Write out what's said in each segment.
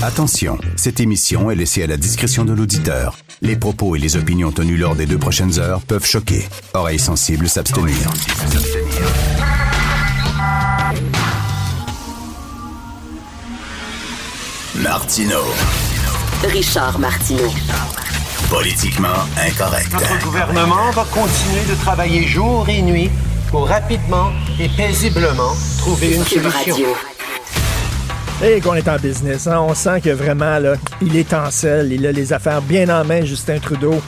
Attention, cette émission est laissée à la discrétion de l'auditeur. Les propos et les opinions tenues lors des deux prochaines heures peuvent choquer. Oreilles sensibles s'abstenir. Martino. Richard Martineau. Politiquement incorrect. Notre gouvernement va continuer de travailler jour et nuit pour rapidement et paisiblement trouver une solution. Radio. Et qu'on est en business, hein, on sent que vraiment, là, il est en selle, il a les affaires bien en main, Justin Trudeau.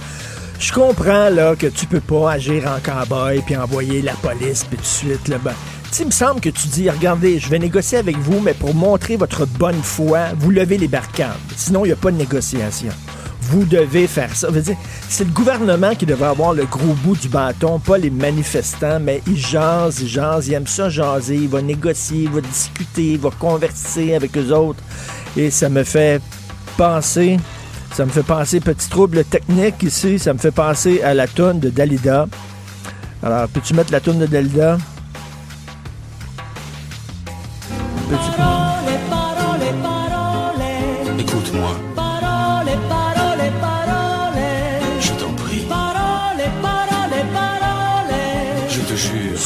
Je comprends que tu peux pas agir en cowboy puis envoyer la police puis tout de suite là, ben, il me semble que tu dis, regardez, je vais négocier avec vous, mais pour montrer votre bonne foi, vous levez les barricades. Sinon, il n'y a pas de négociation. Vous devez faire ça. C'est le gouvernement qui devrait avoir le gros bout du bâton, pas les manifestants, mais ils jasent, ils jasent, ils aiment ça jaser, il va négocier, il va discuter, il va converser avec eux autres. Et ça me fait penser, ça me fait penser, petit trouble technique ici, ça me fait penser à la toune de Dalida. Alors, peux-tu mettre la toune de Dalida?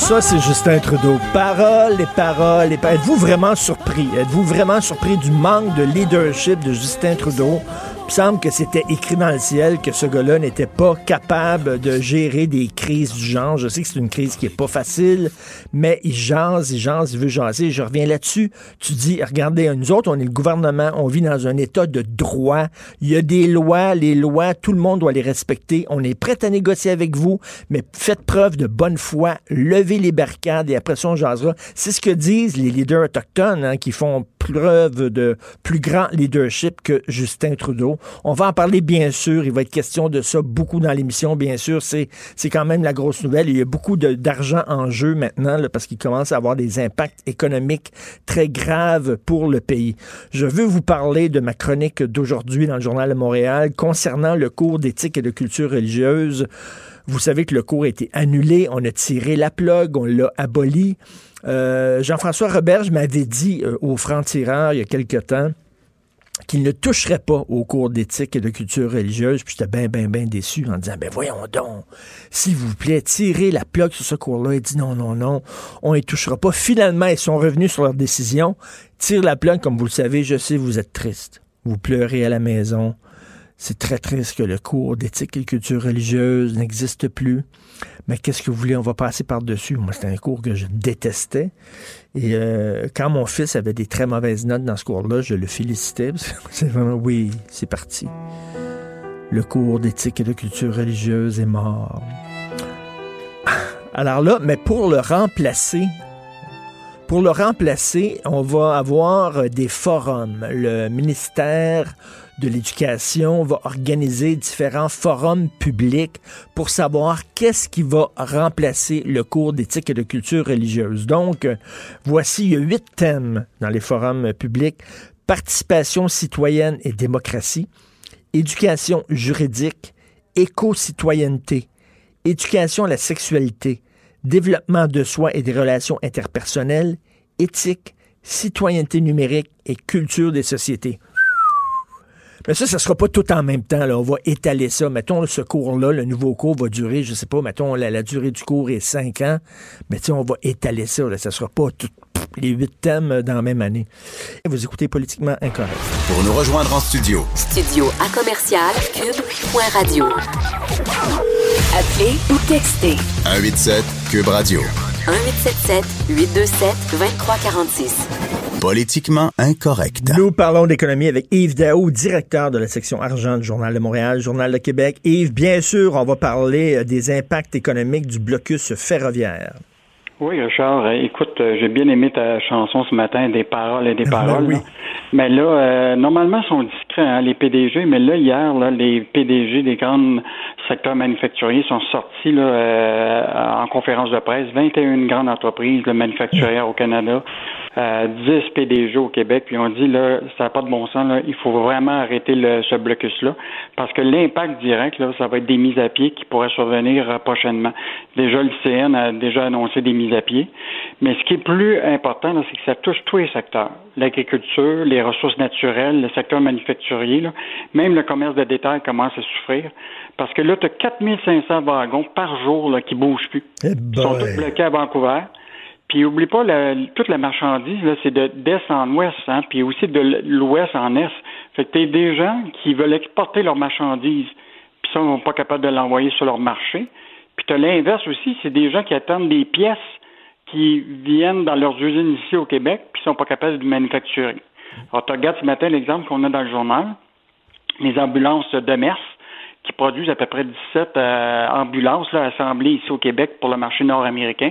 Ça, c'est Justin Trudeau. Paroles et paroles et paroles. Êtes-vous vraiment surpris? Êtes-vous vraiment surpris du manque de leadership de Justin Trudeau? Il me semble que c'était écrit dans le ciel que ce gars-là n'était pas capable de gérer des crises du genre. Je sais que c'est une crise qui est pas facile, mais il jase, il jase, il veut jaser. Je reviens là-dessus. Tu dis, regardez, nous autres, on est le gouvernement, on vit dans un état de droit. Il y a des lois, les lois, tout le monde doit les respecter. On est prêt à négocier avec vous, mais faites preuve de bonne foi, levez les barricades et après ça, on jasera. C'est ce que disent les leaders autochtones hein, qui font preuve de plus grand leadership que Justin Trudeau. On va en parler bien sûr. Il va être question de ça beaucoup dans l'émission, bien sûr. C'est, quand même la grosse nouvelle. Il y a beaucoup d'argent en jeu maintenant parce qu'il commence à avoir des impacts économiques très graves pour le pays. Je veux vous parler de ma chronique d'aujourd'hui dans le Journal de Montréal concernant le cours d'éthique et de culture religieuse. Vous savez que le cours a été annulé, on a tiré la plug, on l'a aboli. Euh, Jean-François Roberge m'avait dit euh, au franc-tireur il y a quelque temps qu'il ne toucherait pas au cours d'éthique et de culture religieuse. Puis j'étais bien, bien, bien déçu en disant, ben voyons donc, s'il vous plaît, tirez la plug sur ce cours-là. Il dit non, non, non, on y touchera pas. Finalement, ils sont revenus sur leur décision. Tire la plug, comme vous le savez, je sais, vous êtes triste. Vous pleurez à la maison. C'est très triste que le cours d'éthique et de culture religieuse n'existe plus. Mais qu'est-ce que vous voulez, on va passer par-dessus. Moi, c'était un cours que je détestais. Et euh, quand mon fils avait des très mauvaises notes dans ce cours-là, je le félicitais. C'est vraiment, oui, c'est parti. Le cours d'éthique et de culture religieuse est mort. Alors là, mais pour le remplacer, pour le remplacer, on va avoir des forums. Le ministère de l'Éducation va organiser différents forums publics pour savoir qu'est-ce qui va remplacer le cours d'éthique et de culture religieuse. Donc, euh, voici, huit thèmes dans les forums publics. Participation citoyenne et démocratie, éducation juridique, éco-citoyenneté, éducation à la sexualité, développement de soi et des relations interpersonnelles, éthique, citoyenneté numérique et culture des sociétés. Mais ça, ça sera pas tout en même temps. Là. On va étaler ça. Mettons, ce cours-là, le nouveau cours va durer, je sais pas, mettons, la, la durée du cours est cinq ans. Mais tu sais, on va étaler ça. Là. Ça sera pas tout, les huit thèmes dans la même année. Vous écoutez Politiquement Incorrect. Pour nous rejoindre en studio, Studio à commercial cube.radio. Appelez ou textez 187 Cube Radio. 1877 827 2346. Politiquement incorrect. Nous parlons d'économie avec Yves Daou, directeur de la section argent du Journal de Montréal, Journal de Québec. Yves, bien sûr, on va parler euh, des impacts économiques du blocus ferroviaire. Oui, Richard, euh, écoute, euh, j'ai bien aimé ta chanson ce matin, des paroles et des paroles. oui. là. Mais là, euh, normalement, ils sont discrets, hein, les PDG, mais là, hier, là, les PDG des grands secteurs manufacturiers sont sortis là, euh, en conférence de presse, 21 grandes entreprises là, manufacturières au Canada, euh, 10 PDG au Québec, puis on dit là, ça n'a pas de bon sens, là, il faut vraiment arrêter le, ce blocus-là, parce que l'impact direct, là, ça va être des mises à pied qui pourraient survenir euh, prochainement. Déjà, le CN a déjà annoncé des mises à pied, mais ce qui est plus important, là, c'est que ça touche tous les secteurs. L'agriculture, les ressources naturelles, le secteur manufacturier, là, même le commerce de détail commence à souffrir. Parce que là, tu as 4500 wagons par jour là, qui bougent plus. Eh Ils sont tous bloqués à Vancouver. Puis oublie pas, toute la marchandise, là, c'est de d'est en ouest, hein, puis aussi de l'ouest en est. Fait que t'as des gens qui veulent exporter leur marchandise, puis ça, ils sont pas capables de l'envoyer sur leur marché. Puis t'as l'inverse aussi, c'est des gens qui attendent des pièces qui viennent dans leurs usines ici au Québec, puis sont pas capables de manufacturer. Alors, tu regardes ce matin l'exemple qu'on a dans le journal, les ambulances de Mers, qui produisent à peu près 17 euh, ambulances assemblées ici au Québec pour le marché nord-américain.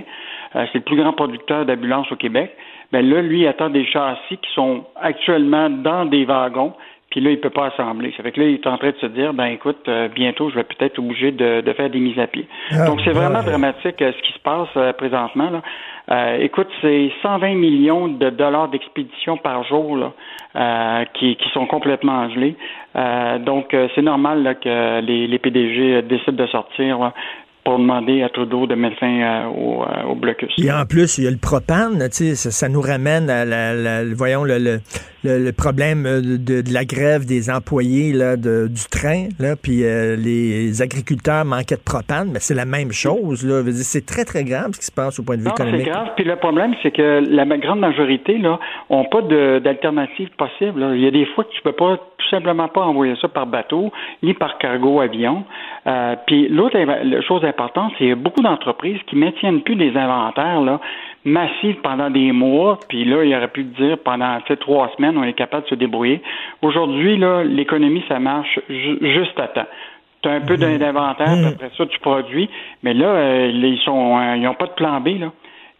Euh, c'est le plus grand producteur d'ambulances au Québec. Ben là, lui, il attend des châssis qui sont actuellement dans des wagons, puis là, il peut pas assembler. Ça fait que là, il est en train de se dire, ben écoute, euh, bientôt, je vais peut-être obligé de, de faire des mises à pied. Ah, Donc, c'est vraiment dramatique euh, ce qui se passe euh, présentement. Là. Euh, écoute, c'est 120 millions de dollars d'expédition par jour là, euh, qui, qui sont complètement gelés. Euh, donc, euh, c'est normal là, que les, les PDG décident de sortir là, pour demander à Trudeau de mettre fin au, euh, au blocus. Et en plus, il y a le propane, tu sais, ça, ça nous ramène à la, la- le- voyons le, le, le- problème euh, de, de la grève des employés là, de- du train, là, puis euh, les agriculteurs manquaient de propane, mais c'est la même chose, là. C'est très très grave ce qui se passe au point de vue Non, c'est économique. grave. Puis le problème, c'est que la grande majorité là ont pas d'alternative possible. là. Il y a des fois que tu peux pas tout simplement pas envoyer ça par bateau ni par cargo avion. Euh, puis l'autre chose importante, c'est qu'il y a beaucoup d'entreprises qui maintiennent plus des inventaires là massifs pendant des mois. Puis là, il aurait pu dire pendant sais, trois semaines, on est capable de se débrouiller. Aujourd'hui, là, l'économie, ça marche ju- juste à temps. Tu as un peu d'inventaire, puis après ça, tu produis. Mais là, euh, ils sont euh, ils n'ont pas de plan B, là.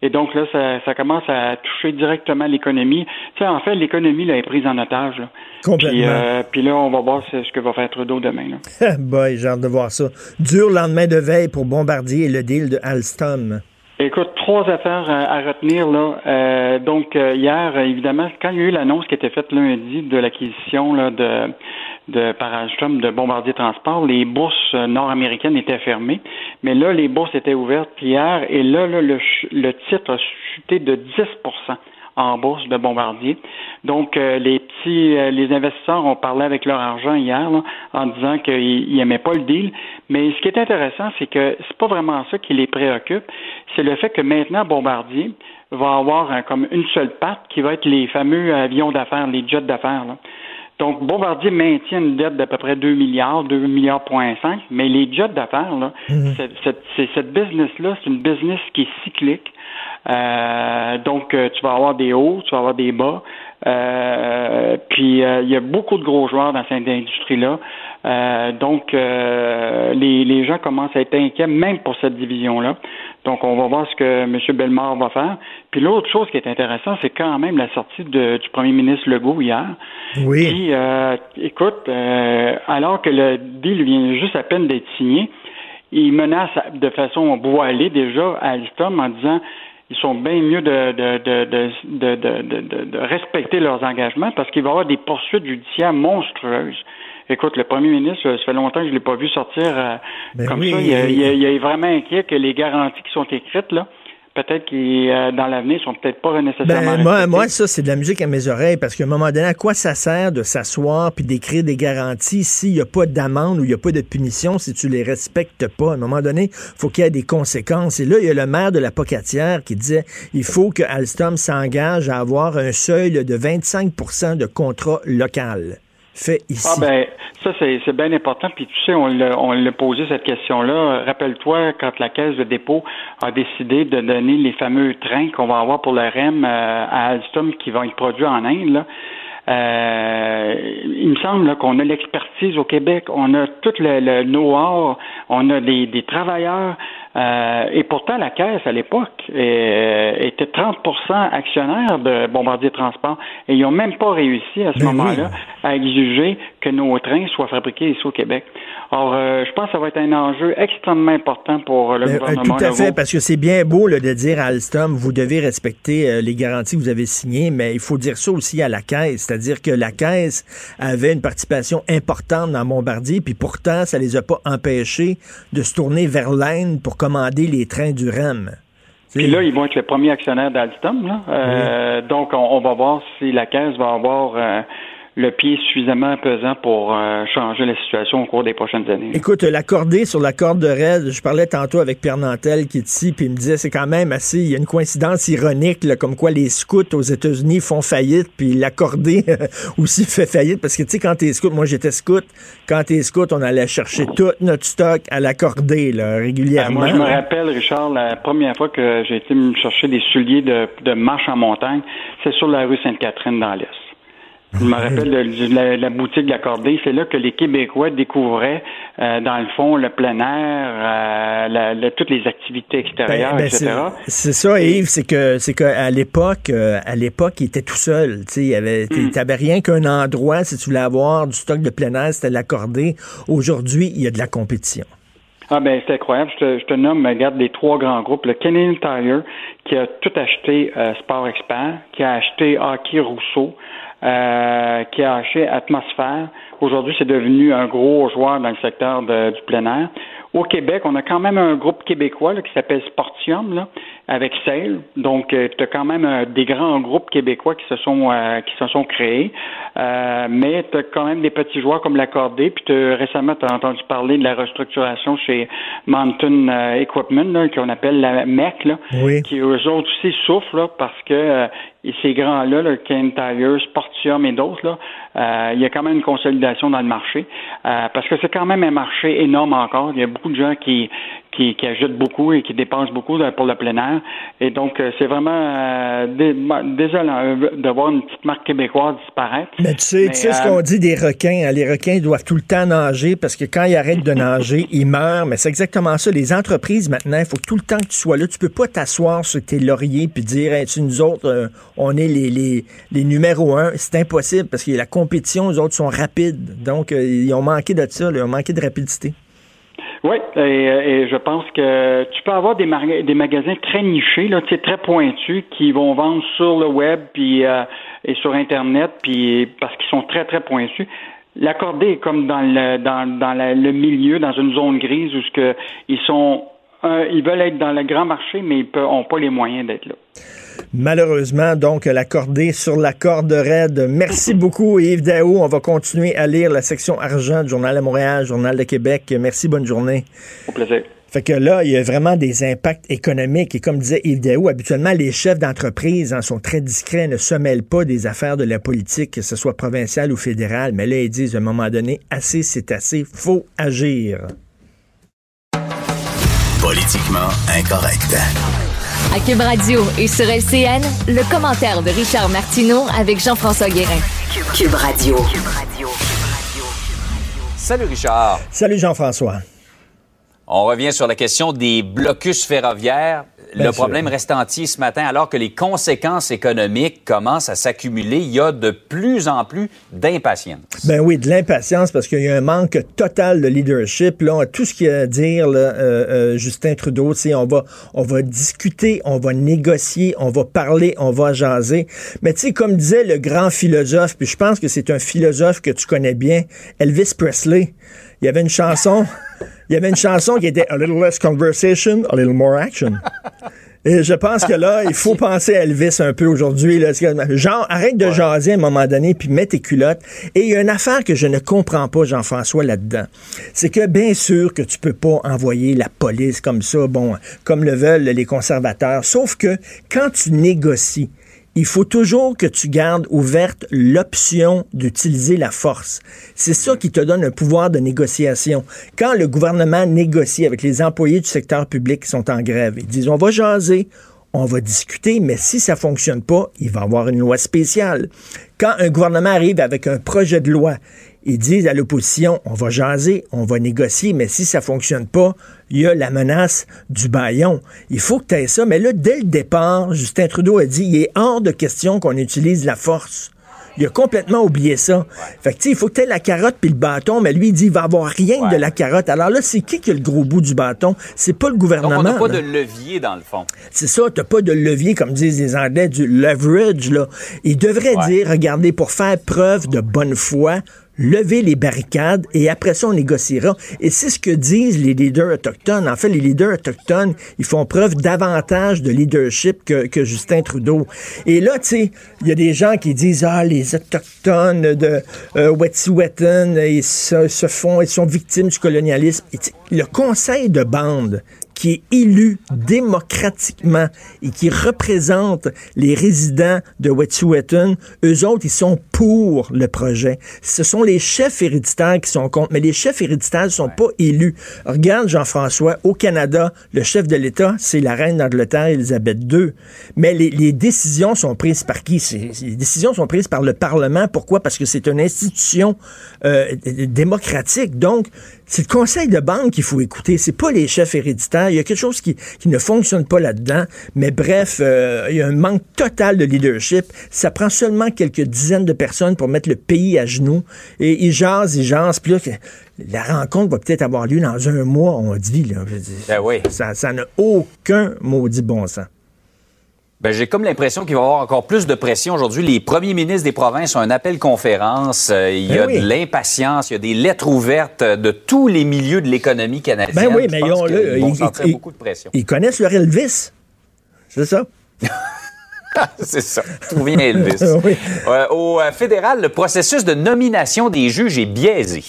Et donc là, ça, ça commence à toucher directement l'économie. Tu sais, en fait, l'économie là, est prise en otage. Là. Complètement. Puis, euh, puis là, on va voir ce que va faire Trudeau demain. Là. Boy, j'ai hâte de voir ça. Dur lendemain de veille pour Bombardier et le deal de Alstom. Écoute, trois affaires à, à retenir là. Euh, donc euh, hier, euh, évidemment, quand il y a eu l'annonce qui était faite lundi de l'acquisition là de de par Alstom de Bombardier Transport, les bourses euh, nord-américaines étaient fermées, mais là les bourses étaient ouvertes hier et là, le, titre a chuté de 10% en bourse de Bombardier. Donc, euh, les petits, euh, les investisseurs ont parlé avec leur argent hier là, en disant qu'ils n'aimaient pas le deal. Mais ce qui est intéressant, c'est que c'est pas vraiment ça qui les préoccupe. C'est le fait que maintenant, Bombardier va avoir comme une seule patte qui va être les fameux avions d'affaires, les jets d'affaires. Donc, Bombardier maintient une dette d'à peu près 2 milliards, 2 milliards point 5, mais les jets d'affaires, là, cette, cette, business-là, c'est une business qui est cyclique. Euh, donc, euh, tu vas avoir des hauts, tu vas avoir des bas. Euh, puis, euh, il y a beaucoup de gros joueurs dans cette industrie-là. Donc, les, les gens commencent à être inquiets, même pour cette division-là. Donc, on va voir ce que M. Bellemare va faire. Puis, l'autre chose qui est intéressante, c'est quand même la sortie de- du premier ministre Legault hier. Oui. Qui, euh, écoute, euh, alors que le deal vient juste à peine d'être signé, il menace de façon voilée déjà à Alstom en disant ils sont bien mieux de, de, de, de, de, de, de- de- de respecter leurs engagements parce qu'il va y avoir des poursuites judiciaires monstrueuses. Écoute, le premier ministre, ça fait longtemps que je ne l'ai pas vu sortir euh, Ben comme oui, ça. Il, est- oui. il est- il est vraiment inquiet que les garanties qui sont écrites, là, peut-être qu'ils, euh, dans l'avenir, sont peut-être pas nécessairement Ben, moi, ça, c'est de la musique à mes oreilles parce qu'à un moment donné, à quoi ça sert de s'asseoir puis d'écrire des garanties s'il n'y a pas d'amende ou il n'y a pas de punition si tu les respectes pas? À un moment donné, faut qu'il y ait des conséquences. Et là, il y a le maire de la Pocatière qui disait il faut que Alstom s'engage à avoir un seuil de 25% de contrat local Ah ben, ça c'est bien important. Puis tu sais, on l'a posé cette question-là. Rappelle-toi quand la Caisse de dépôt a décidé de donner les fameux trains qu'on va avoir pour le REM euh, à Alstom qui vont être produits en Inde. Là. Euh, il me semble qu'on a l'expertise au Québec, on a tout le, le know-how, on a des, des travailleurs, euh, et pourtant la Caisse à l'époque euh, était 30% actionnaire de Bombardier Transport, et ils n'ont même pas réussi à ce Ben moment-là à exiger que nos trains soient fabriqués ici au Québec. Or, euh, je pense que ça va être un enjeu extrêmement important pour euh, le euh, gouvernement tout à fait, parce que c'est bien beau là, de dire à Alstom, vous devez respecter euh, les garanties que vous avez signées, mais il faut dire ça aussi à la Caisse, c'est-à-dire que la Caisse avait une participation importante dans Bombardier, puis pourtant, ça les a pas empêchés de se tourner vers l'Inde pour commander les trains du REM. Puis là, ils vont être le premier actionnaire d'Alstom. Là. Euh, Donc, on, on va voir si la Caisse va avoir euh, le pied suffisamment pesant pour euh, changer la situation au cours des prochaines années. Écoute, la cordée sur la corde de raid, je parlais tantôt avec Pierre Nantel qui est ici, puis il me disait c'est quand même assez, il y a une coïncidence ironique, là, comme quoi les scouts aux États-Unis font faillite, puis la cordée aussi fait faillite, parce que tu sais, quand t'es scout, moi j'étais scout, quand t'es scout, on allait chercher tout notre stock à la cordée, là, régulièrement. moi, je me rappelle, Richard, la première fois que j'ai été me chercher des souliers de, de marche en montagne, c'est sur la rue Sainte-Catherine dans l'Est. Je me rappelle de, la, la boutique de la Cordée. C'est là que les Québécois découvraient, euh, dans le fond, le plein air, euh, la- la- toutes les activités extérieures, Ben, ben, etc. c'est ça, Yves, c'est que c'est qu'à l'époque, euh, à l'époque, il était tout seul. Tu avait, Hmm. rien qu'un endroit si tu voulais avoir du stock de plein air, c'était l'accordé. Aujourd'hui, il y a de la compétition. Ah ben c'est incroyable. Je te, je te nomme, regarde les trois grands groupes. Le Canadian Tire qui a tout acheté euh, Sport Expert, qui a acheté Hockey Rousseau, euh, qui a acheté Atmosphère. Aujourd'hui, c'est devenu un gros joueur dans le secteur de- du plein air. Au Québec, on a quand même un groupe québécois là, qui s'appelle Sportium, là, avec Sale. Donc, tu as quand même euh, des grands groupes québécois qui se sont euh, qui se sont créés. Euh, mais tu as quand même des petits joueurs comme l'accordé. Puis récemment, tu as entendu parler de la restructuration chez Mountain euh, Equipment, qu'on appelle la MEC, là, Oui. qui eux autres aussi souffrent là, parce que euh, et ces grands-là, le Ken Tire, Sportium et d'autres, là, euh, il y a quand même une consolidation dans le marché. euh, parce que c'est quand même un marché énorme encore. Il y a beaucoup de gens qui, qui, qui ajoutent beaucoup et qui dépensent beaucoup pour le plein air. Et donc, euh, c'est vraiment euh, dé- désolant de voir une petite marque québécoise disparaître. Mais tu sais, Mais, tu sais ce qu'on dit des requins. hein, Les requins doivent tout le temps nager parce que quand ils arrêtent de nager, ils meurent. Mais c'est exactement ça. Les entreprises, maintenant, il faut tout le temps que tu sois là. Tu peux pas t'asseoir sur tes lauriers puis dire, hey, tu, nous autres, on est les, numéros un. C'est impossible parce que la compétition, les autres sont rapides. Donc, euh, ils ont manqué de ça. Ils ont manqué de rapidité. Oui, et, je pense que tu peux avoir des, magasins très nichés, là, très pointus, qui vont vendre sur le web puis euh, et sur Internet, parce qu'ils sont très très pointus. L'accordé est comme dans le dans, dans le milieu, dans une zone grise où ce ils sont euh, ils veulent être dans le grand marché, mais ils n'ont pas les moyens d'être là. Malheureusement, donc, la cordée sur la corde raide. Merci beaucoup, Yves Daou. On va continuer à lire la section argent du Journal de Montréal, Journal de Québec. Merci, bonne journée. Au plaisir. Fait que là, il y a vraiment des impacts économiques. Et comme disait Yves Daou, habituellement, les chefs d'entreprise hein, sont très discrets, ne se mêlent pas des affaires de la politique, que ce soit provinciale ou fédérale. Mais là, ils disent à un moment donné, assez, c'est assez, faut agir. Politiquement incorrect. À Cube Radio et sur LCN, le commentaire de Richard Martineau avec Jean-François Guérin. Cube Radio. Salut Richard. Salut Jean-François. On revient sur la question des blocus ferroviaires. Bien le sûr. problème reste entier ce matin, alors que les conséquences économiques commencent à s'accumuler. Il y a de plus en plus d'impatience. Ben oui, de l'impatience parce qu'il y a un manque total de leadership. Là, tout ce qu'il y a à dire, là, euh, euh, Justin Trudeau, c'est on va, on va discuter, on va négocier, on va parler, on va jaser. Mais tu sais, comme disait le grand philosophe, puis je pense que c'est un philosophe que tu connais bien, Elvis Presley. Il y avait une chanson, il y avait une chanson qui était A little less conversation, a little more action. Et je pense que là, il faut penser à Elvis un peu aujourd'hui. Genre, arrête de jaser à un moment donné, puis mets tes culottes. Et il y a une affaire que je ne comprends pas, Jean-François, là-dedans. C'est que bien sûr que tu peux pas envoyer la police comme ça, bon, comme le veulent les conservateurs. Sauf que quand tu négocies, il faut toujours que tu gardes ouverte l'option d'utiliser la force. C'est ça qui te donne un pouvoir de négociation. Quand le gouvernement négocie avec les employés du secteur public qui sont en grève, ils disent on va jaser, on va discuter, mais si ça fonctionne pas, il va y avoir une loi spéciale. Quand un gouvernement arrive avec un projet de loi, ils disent à l'opposition, on va jaser, on va négocier, mais si ça fonctionne pas, il y a la menace du baillon. Il faut que tu aies ça. Mais là, dès le départ, Justin Trudeau a dit, il est hors de question qu'on utilise la force. Il a complètement oublié ça. Fait que, tu sais, il faut que tu aies la carotte puis le bâton, mais lui, il dit, il va avoir rien de la carotte. Alors là, c'est qui qui a le gros bout du bâton? C'est pas le Donc, gouvernement. on n'a pas là. de levier, dans le fond. C'est ça, t'as pas de levier, comme disent les Anglais, du leverage, là. Il devrait Ouais. dire, regardez, pour faire preuve de bonne foi, levez les barricades et après ça, on négociera. Et c'est ce que disent les leaders autochtones. En fait, les leaders autochtones, ils font preuve davantage de leadership que, Justin Trudeau. Et là, tu sais, il y a des gens qui disent, ah, les autochtones de euh, Wet'suwet'en, ils se, font, ils sont victimes du colonialisme. Et le conseil de bande qui est élu démocratiquement et qui représente les résidents de Wet'suwet'en, eux autres, ils sont pour le projet. Ce sont les chefs héréditaires qui sont contre, mais les chefs héréditaires ne sont pas élus. Regarde, Jean-François, au Canada, le chef de l'État, c'est la reine d'Angleterre, Élisabeth II. Mais les, les décisions sont prises par qui? Les décisions sont prises par le Parlement. Pourquoi? Parce que c'est une institution euh, démocratique. Donc, c'est le conseil de banque qu'il faut écouter. C'est pas les chefs héréditaires. Il y a quelque chose qui, qui ne fonctionne pas là-dedans. Mais bref, euh, il y a un manque total de leadership. Ça prend seulement quelques dizaines de personnes pour mettre le pays à genoux. Et ils jasent, ils jasent. Puis là, la rencontre va peut-être avoir lieu dans un mois, on dit. Là. Je dire, Ben oui. Ça n'a aucun maudit bon sens. Ben, j'ai comme l'impression qu'il va y avoir encore plus de pression aujourd'hui. Les premiers ministres des provinces ont un appel conférence. Euh, il y Ben a oui. de l'impatience. Il y a des lettres ouvertes de tous les milieux de l'économie canadienne. Ben oui, mais ils ont- là, vont ils- ils- beaucoup de pression. Ils connaissent leur Elvis. C'est ça? C'est ça. Tout vient Elvis. Oui. Euh, au euh, fédéral, le processus de nomination des juges est biaisé.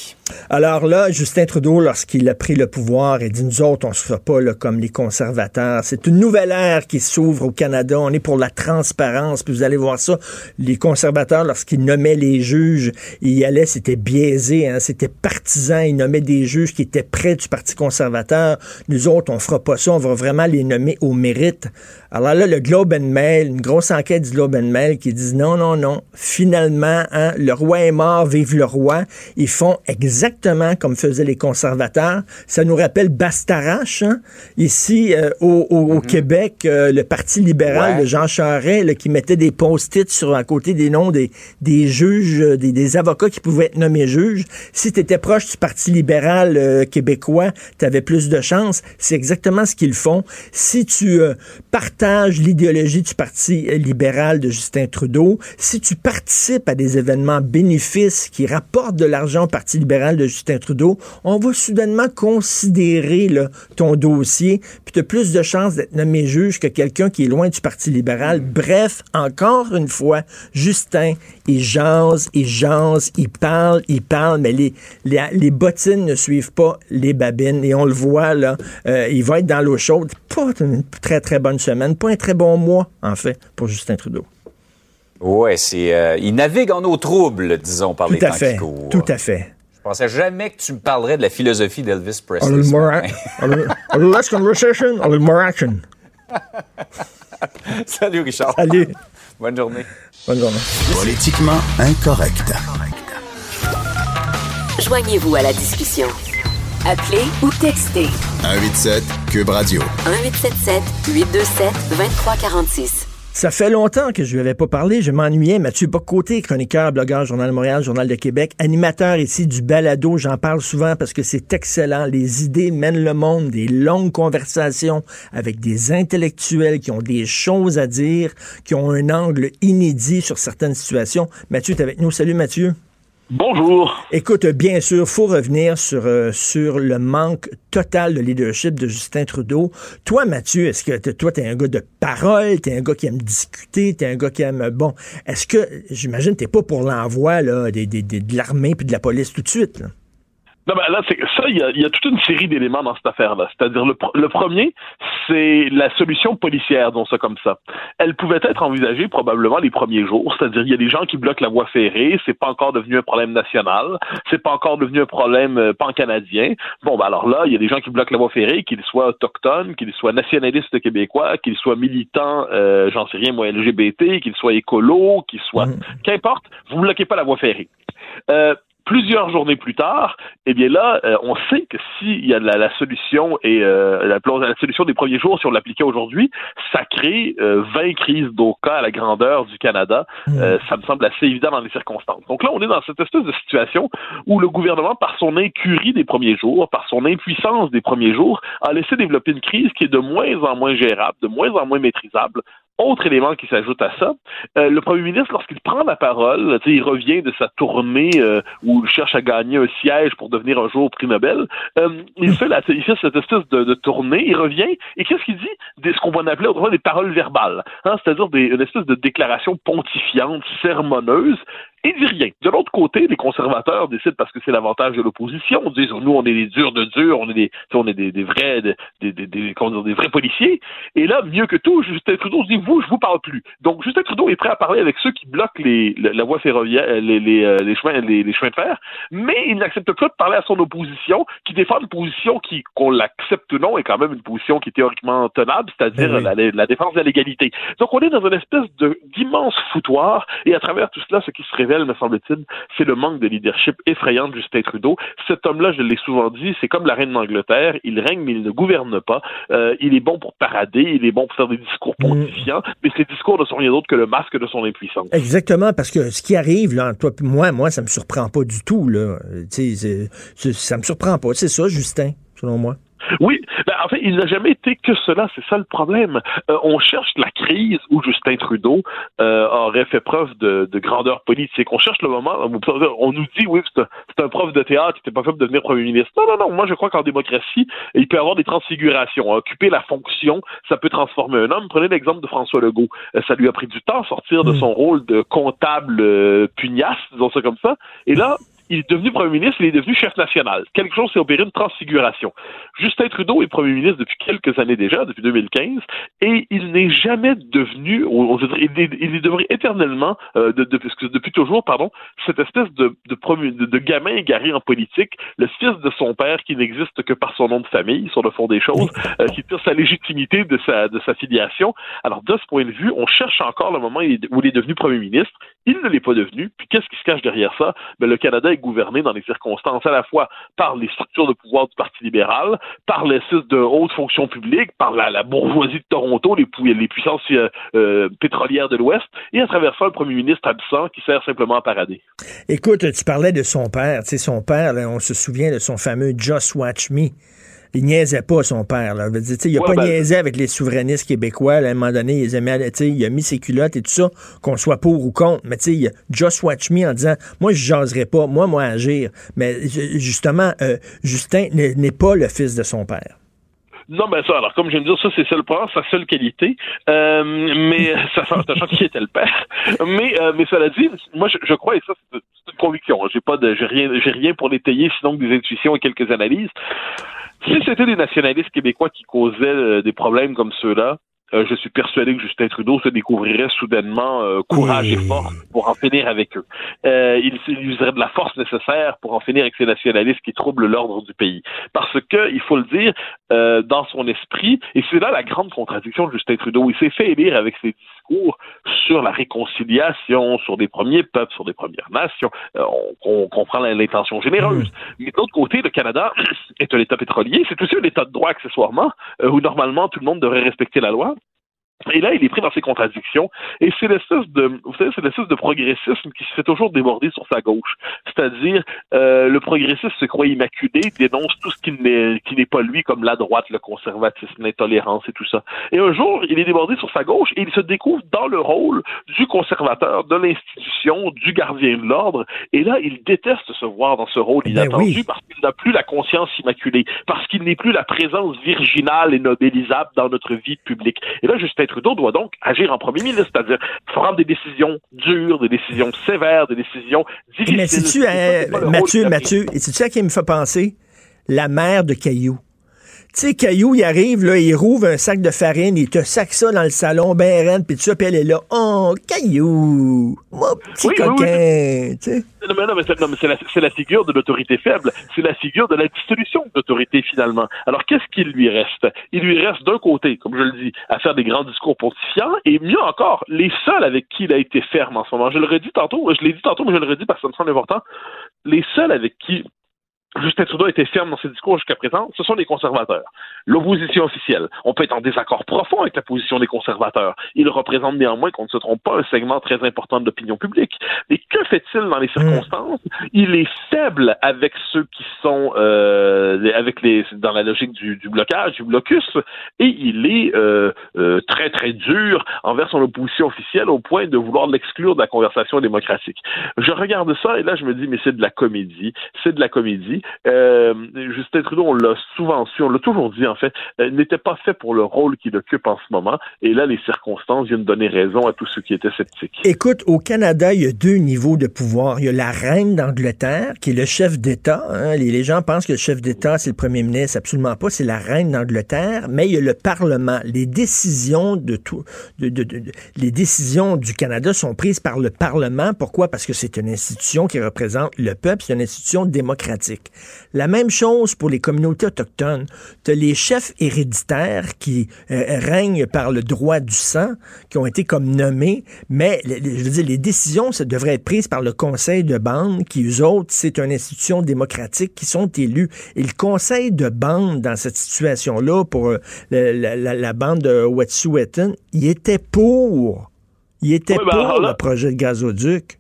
Alors là, Justin Trudeau, lorsqu'il a pris le pouvoir, il dit nous autres, on ne sera pas là, comme les conservateurs. C'est une nouvelle ère qui s'ouvre au Canada. On est pour la transparence. Puis vous allez voir ça. Les conservateurs, lorsqu'ils nommaient les juges, ils y allaient, c'était biaisé, hein, c'était partisan. Ils nommaient des juges qui étaient près du Parti conservateur. Nous autres, on fera pas ça. On va vraiment les nommer au mérite. Alors là, le Globe and Mail, une grosse enquête du Globe and Mail qui dit non, non, non. Finalement, hein, le roi est mort, vive le roi. Ils font exactement comme faisaient les conservateurs. Ça nous rappelle Bastarache, hein? ici euh, au, au- au Québec, euh, le Parti libéral Ouais. de Jean Charest, là, qui mettait des post-it sur à côté des noms des, des juges, euh, des, des avocats qui pouvaient être nommés juges. Si tu étais proche du Parti libéral euh, québécois, tu avais plus de chances. C'est exactement ce qu'ils font. Si tu euh, partages l'idéologie du Parti libéral de Justin Trudeau, si tu participes à des événements bénéfices qui rapportent de l'argent au Parti libéral de Justin Trudeau, on va soudainement considérer là, ton dossier, puis tu as plus de chances d'être nommé juge que quelqu'un qui est loin du Parti libéral. Bref, encore une fois, Justin, il jase, il jase, il parle, il parle, mais les, les, les bottines ne suivent pas les babines. Et on le voit, là, euh, il va être dans l'eau chaude. Pas une très, très bonne semaine, pas un très bon mois, en fait, pour Justin Trudeau. Ouais, c'est. euh, il navigue en eau trouble, disons, par les Tout à temps fait, qui courent. tout à fait. Je pensais jamais que tu me parlerais de la philosophie d'Elvis Presley. A little ce more, matin. a little, a little less conversation, a little more action. Salut, Richard. Salut. Bonne journée. Bonne journée. Politiquement incorrect. Joignez-vous à la discussion. Appelez ou textez 187 Cube Radio. 1877 827 2346. Ça fait longtemps que je lui avais pas parlé. Je m'ennuyais. Mathieu Bocoté, chroniqueur, blogueur, Journal de Montréal, Journal de Québec, animateur ici du balado. J'en parle souvent parce que c'est excellent. Les idées mènent le monde. Des longues conversations avec des intellectuels qui ont des choses à dire, qui ont un angle inédit sur certaines situations. Mathieu, tu avec nous. Salut Mathieu. Bonjour. Écoute, bien sûr, faut revenir sur, euh, sur le manque total de leadership de Justin Trudeau. Toi, Mathieu, est-ce que toi, t'es un gars de parole, t'es un gars qui aime discuter, t'es un gars qui aime... Bon, est-ce que, j'imagine, t'es pas pour l'envoi là, des, des- des- de l'armée puis de la police tout de suite, là? Non, ben là, c'est il y, a, il y a toute une série d'éléments dans cette affaire-là. C'est-à-dire, le, pr- le premier, c'est la solution policière, dont ça comme ça. Elle pouvait être envisagée probablement les premiers jours. C'est-à-dire, il y a des gens qui bloquent la voie ferrée. C'est pas encore devenu un problème national. C'est pas encore devenu un problème euh, pan-canadien. Bon, ben alors là, il y a des gens qui bloquent la voie ferrée, qu'ils soient autochtones, qu'ils soient nationalistes québécois, qu'ils soient militants, euh, j'en sais rien, moi, LGBT, qu'ils soient écolos, qu'ils soient... Qu'importe, vous bloquez pas la voie ferrée. Euh, Plusieurs journées plus tard, eh bien là, euh, on sait que s'il y a la, la solution et euh, la, la, solution des premiers jours, si on l'appliquait aujourd'hui, ça crée 20 crises d'Oka à la grandeur du Canada. Hmm. ça me semble assez évident dans les circonstances. Donc là, on est dans cette espèce de situation où le gouvernement, par son incurie des premiers jours, par son impuissance des premiers jours, a laissé développer une crise qui est de moins en moins gérable, de moins en moins maîtrisable, autre élément qui s'ajoute à ça, euh, le premier ministre, lorsqu'il prend la parole, il revient de sa tournée euh, où il cherche à gagner un siège pour devenir un jour prix Nobel, euh, il, fait la, il fait cette espèce de, de tournée, il revient, et qu'est-ce qu'il dit? Des, ce qu'on va appeler autrefois des paroles verbales, hein, c'est-à-dire des, une espèce de déclaration pontifiante, sermonneuse, il dit rien. De l'autre côté, les conservateurs décident parce que c'est l'avantage de l'opposition. On dit nous on est des durs de durs, on est des on est des, des vrais des, des, des, des vrais policiers. Et là, mieux que tout, Justin Trudeau dit vous, je vous parle plus. Donc Justin Trudeau est prêt à parler avec ceux qui bloquent les, la, la voie ferroviaire, les, les, euh, les chemins les, les, chemins de fer, mais il n'accepte pas de parler à son opposition, qui défend une position qui, qu'on l'accepte ou non, est quand même une position qui est théoriquement tenable, c'est-à-dire Oui. la, la défense de la légalité. Donc on est dans une espèce d'immense foutoir, et à travers tout cela, ce qui se révèle, me semble-t-il, c'est le manque de leadership effrayant de Justin Trudeau. Cet homme-là, je l'ai souvent dit, c'est comme la reine d'Angleterre, il règne mais il ne gouverne pas. Euh, il est bon pour parader, il est bon pour faire des discours pontifiants, mais ces discours ne sont rien d'autre que le masque de son impuissance. Exactement, parce que ce qui arrive, là, toi et moi, moi, ça me surprend pas du tout, là. C'est- ça me surprend pas. C'est ça, Justin, selon moi. Oui, ben, en fait, il n'a jamais été que cela, c'est ça le problème. Euh, on cherche la crise où Justin Trudeau euh, aurait fait preuve de, de grandeur politique. On cherche le moment, on nous dit, oui, c'est un, prof de théâtre qui n'était pas fait de devenir premier ministre. Non, non, non, moi je crois qu'en démocratie, il peut y avoir des transfigurations. Occuper la fonction, ça peut transformer un homme. Prenez l'exemple de François Legault. Euh, ça lui a pris du temps à sortir de son rôle de comptable pugnace, disons ça comme ça. Et là, il est devenu premier ministre, il est devenu chef national. Quelque chose s'est opéré une transfiguration. Justin Trudeau est premier ministre depuis quelques années déjà, depuis 2015, et il n'est jamais devenu, on, dire, il est, il est devenu éternellement, euh, de, de- depuis toujours, pardon, cette espèce de, de, de, gamin égaré en politique, le fils de son père qui n'existe que par son nom de famille, sur le fond des choses, euh, qui tire sa légitimité de sa, de sa filiation. Alors, de ce point de vue, on cherche encore le moment où il est- où il est devenu premier ministre. Il ne l'est pas devenu. Puis qu'est-ce qui se cache derrière ça? Ben, le Canada gouverné dans des circonstances à la fois par les structures de pouvoir du Parti libéral, par l'espèce de haute fonction publique, par la, bourgeoisie de Toronto, les, pu- les puissances euh, euh, pétrolières de l'Ouest, et à travers ça, le premier ministre absent qui sert simplement à parader. Écoute, tu parlais de son père. Tu sais, son père, on se souvient de son fameux Just Watch Me. Il niaisait pas, son père. Là. Dire, il a Ouais, pas ben- niaisé avec les souverainistes québécois. là. à un moment donné, il a mis ses culottes et tout ça, qu'on soit pour ou contre. Mais il a Just Watch Me en disant, moi, je jaserai pas, moi, moi, agir. Mais ju- justement, euh, Justin n'est pas le fils de son père. Non, ben ça, alors comme je viens de dire, ça c'est le point, sa seule qualité. Euh, mais ça sachant qui était le père. Mais euh, mais cela dit, moi je, je crois et ça c'est c'est une conviction. hein. J'ai pas de j'ai rien j'ai rien pour l'étayer sinon que des intuitions et quelques analyses. Si c'était des nationalistes québécois qui causaient euh, des problèmes comme ceux-là, euh, je suis persuadé que Justin Trudeau se découvrirait soudainement euh, courage et force pour en finir avec eux. Euh, il, il userait de la force nécessaire pour en finir avec ces nationalistes qui troublent l'ordre du pays. Parce que, il faut le dire, dans son esprit, et c'est là la grande contradiction de Justin Trudeau, il s'est fait élire avec ses discours sur la réconciliation, sur des premiers peuples, sur des premières nations. Euh, on, on comprend l'intention généreuse. Mais de l'autre côté, le Canada est un État pétrolier, c'est aussi un État de droit accessoirement, euh, où normalement tout le monde devrait respecter la loi. Et là, il est pris dans ses contradictions. Et c'est l'espèce de, vous savez, c'est l'espèce de progressisme qui se fait toujours déborder sur sa gauche. C'est-à-dire, euh, le progressiste se croit immaculé, dénonce tout ce qui n'est, qui n'est pas lui, comme la droite, le conservatisme, l'intolérance et tout ça. Et un jour, il est débordé sur sa gauche et il se découvre dans le rôle du conservateur, de l'institution, du gardien de l'ordre. Et là, il déteste se voir dans ce rôle Ben inattendu oui. parce qu'il n'a plus la conscience immaculée, parce qu'il n'est plus la présence virginale et nobélisable dans notre vie publique. Et là, Justin Trudeau doit donc agir en premier ministre, c'est-à-dire prendre des décisions dures, des décisions sévères, des décisions difficiles. Mais c'est pas le rôle Mathieu, Mathieu, et à qui il me fait penser? La mère de Caillou. Tu sais, Caillou, il arrive, là, il rouvre un sac de farine, il te sac ça dans le salon, ben reine, puis tout ça, puis elle est là, oh, Caillou, mon petit Oui, oui, oui, coquin. Non, mais non, mais c'est, non, mais c'est la, c'est la figure de l'autorité faible. C'est la figure de la dissolution de l'autorité, finalement. Alors, qu'est-ce qu'il lui reste? Il lui reste d'un côté, comme je le dis, à faire des grands discours pontifiants, et mieux encore, les seuls avec qui il a été ferme en ce moment. Je le redis tantôt, je l'ai dit tantôt, mais je le redis parce que ça me semble important. les seuls avec qui Justin Trudeau était ferme dans ses discours jusqu'à présent, ce sont les conservateurs. L'opposition officielle. On peut être en désaccord profond avec la position des conservateurs. Il représente néanmoins, qu'on ne se trompe pas, un segment très important de l'opinion publique. Mais que fait-il dans les circonstances? Il est faible avec ceux qui sont euh, avec les dans la logique du, du, blocage, du blocus, et il est euh, euh, très très dur envers son opposition officielle au point de vouloir l'exclure de la conversation démocratique. Je regarde ça et là je me dis mais c'est de la comédie, c'est de la comédie. Euh, Justin Trudeau, on l'a souvent su, on l'a toujours dit en fait, euh, n'était pas fait pour le rôle qu'il occupe en ce moment. Et là, les circonstances viennent donner raison à tous ceux qui étaient sceptiques. Écoute, au Canada, il y a deux niveaux de pouvoir. Il y a la reine d'Angleterre, qui est le chef d'État. Hein. Les, gens pensent que le chef d'État, c'est le premier ministre. Absolument pas. C'est la reine d'Angleterre. Mais il y a le Parlement. Les décisions de tout, les décisions du Canada sont prises par le Parlement. Pourquoi? Parce que c'est une institution qui représente le peuple. C'est une institution démocratique. La même chose pour les communautés autochtones. Tu as les chefs héréditaires qui euh, règnent par le droit du sang, qui ont été comme nommés, mais je veux dire, les décisions, ça devrait être prises par le conseil de bande, qui, eux autres, c'est une institution démocratique qui sont élus. Et le conseil de bande, dans cette situation-là, pour euh, la, la, la, bande de Wet'suwet'en, il était pour. Il était Oui, ben, pour là- le projet de gazoduc.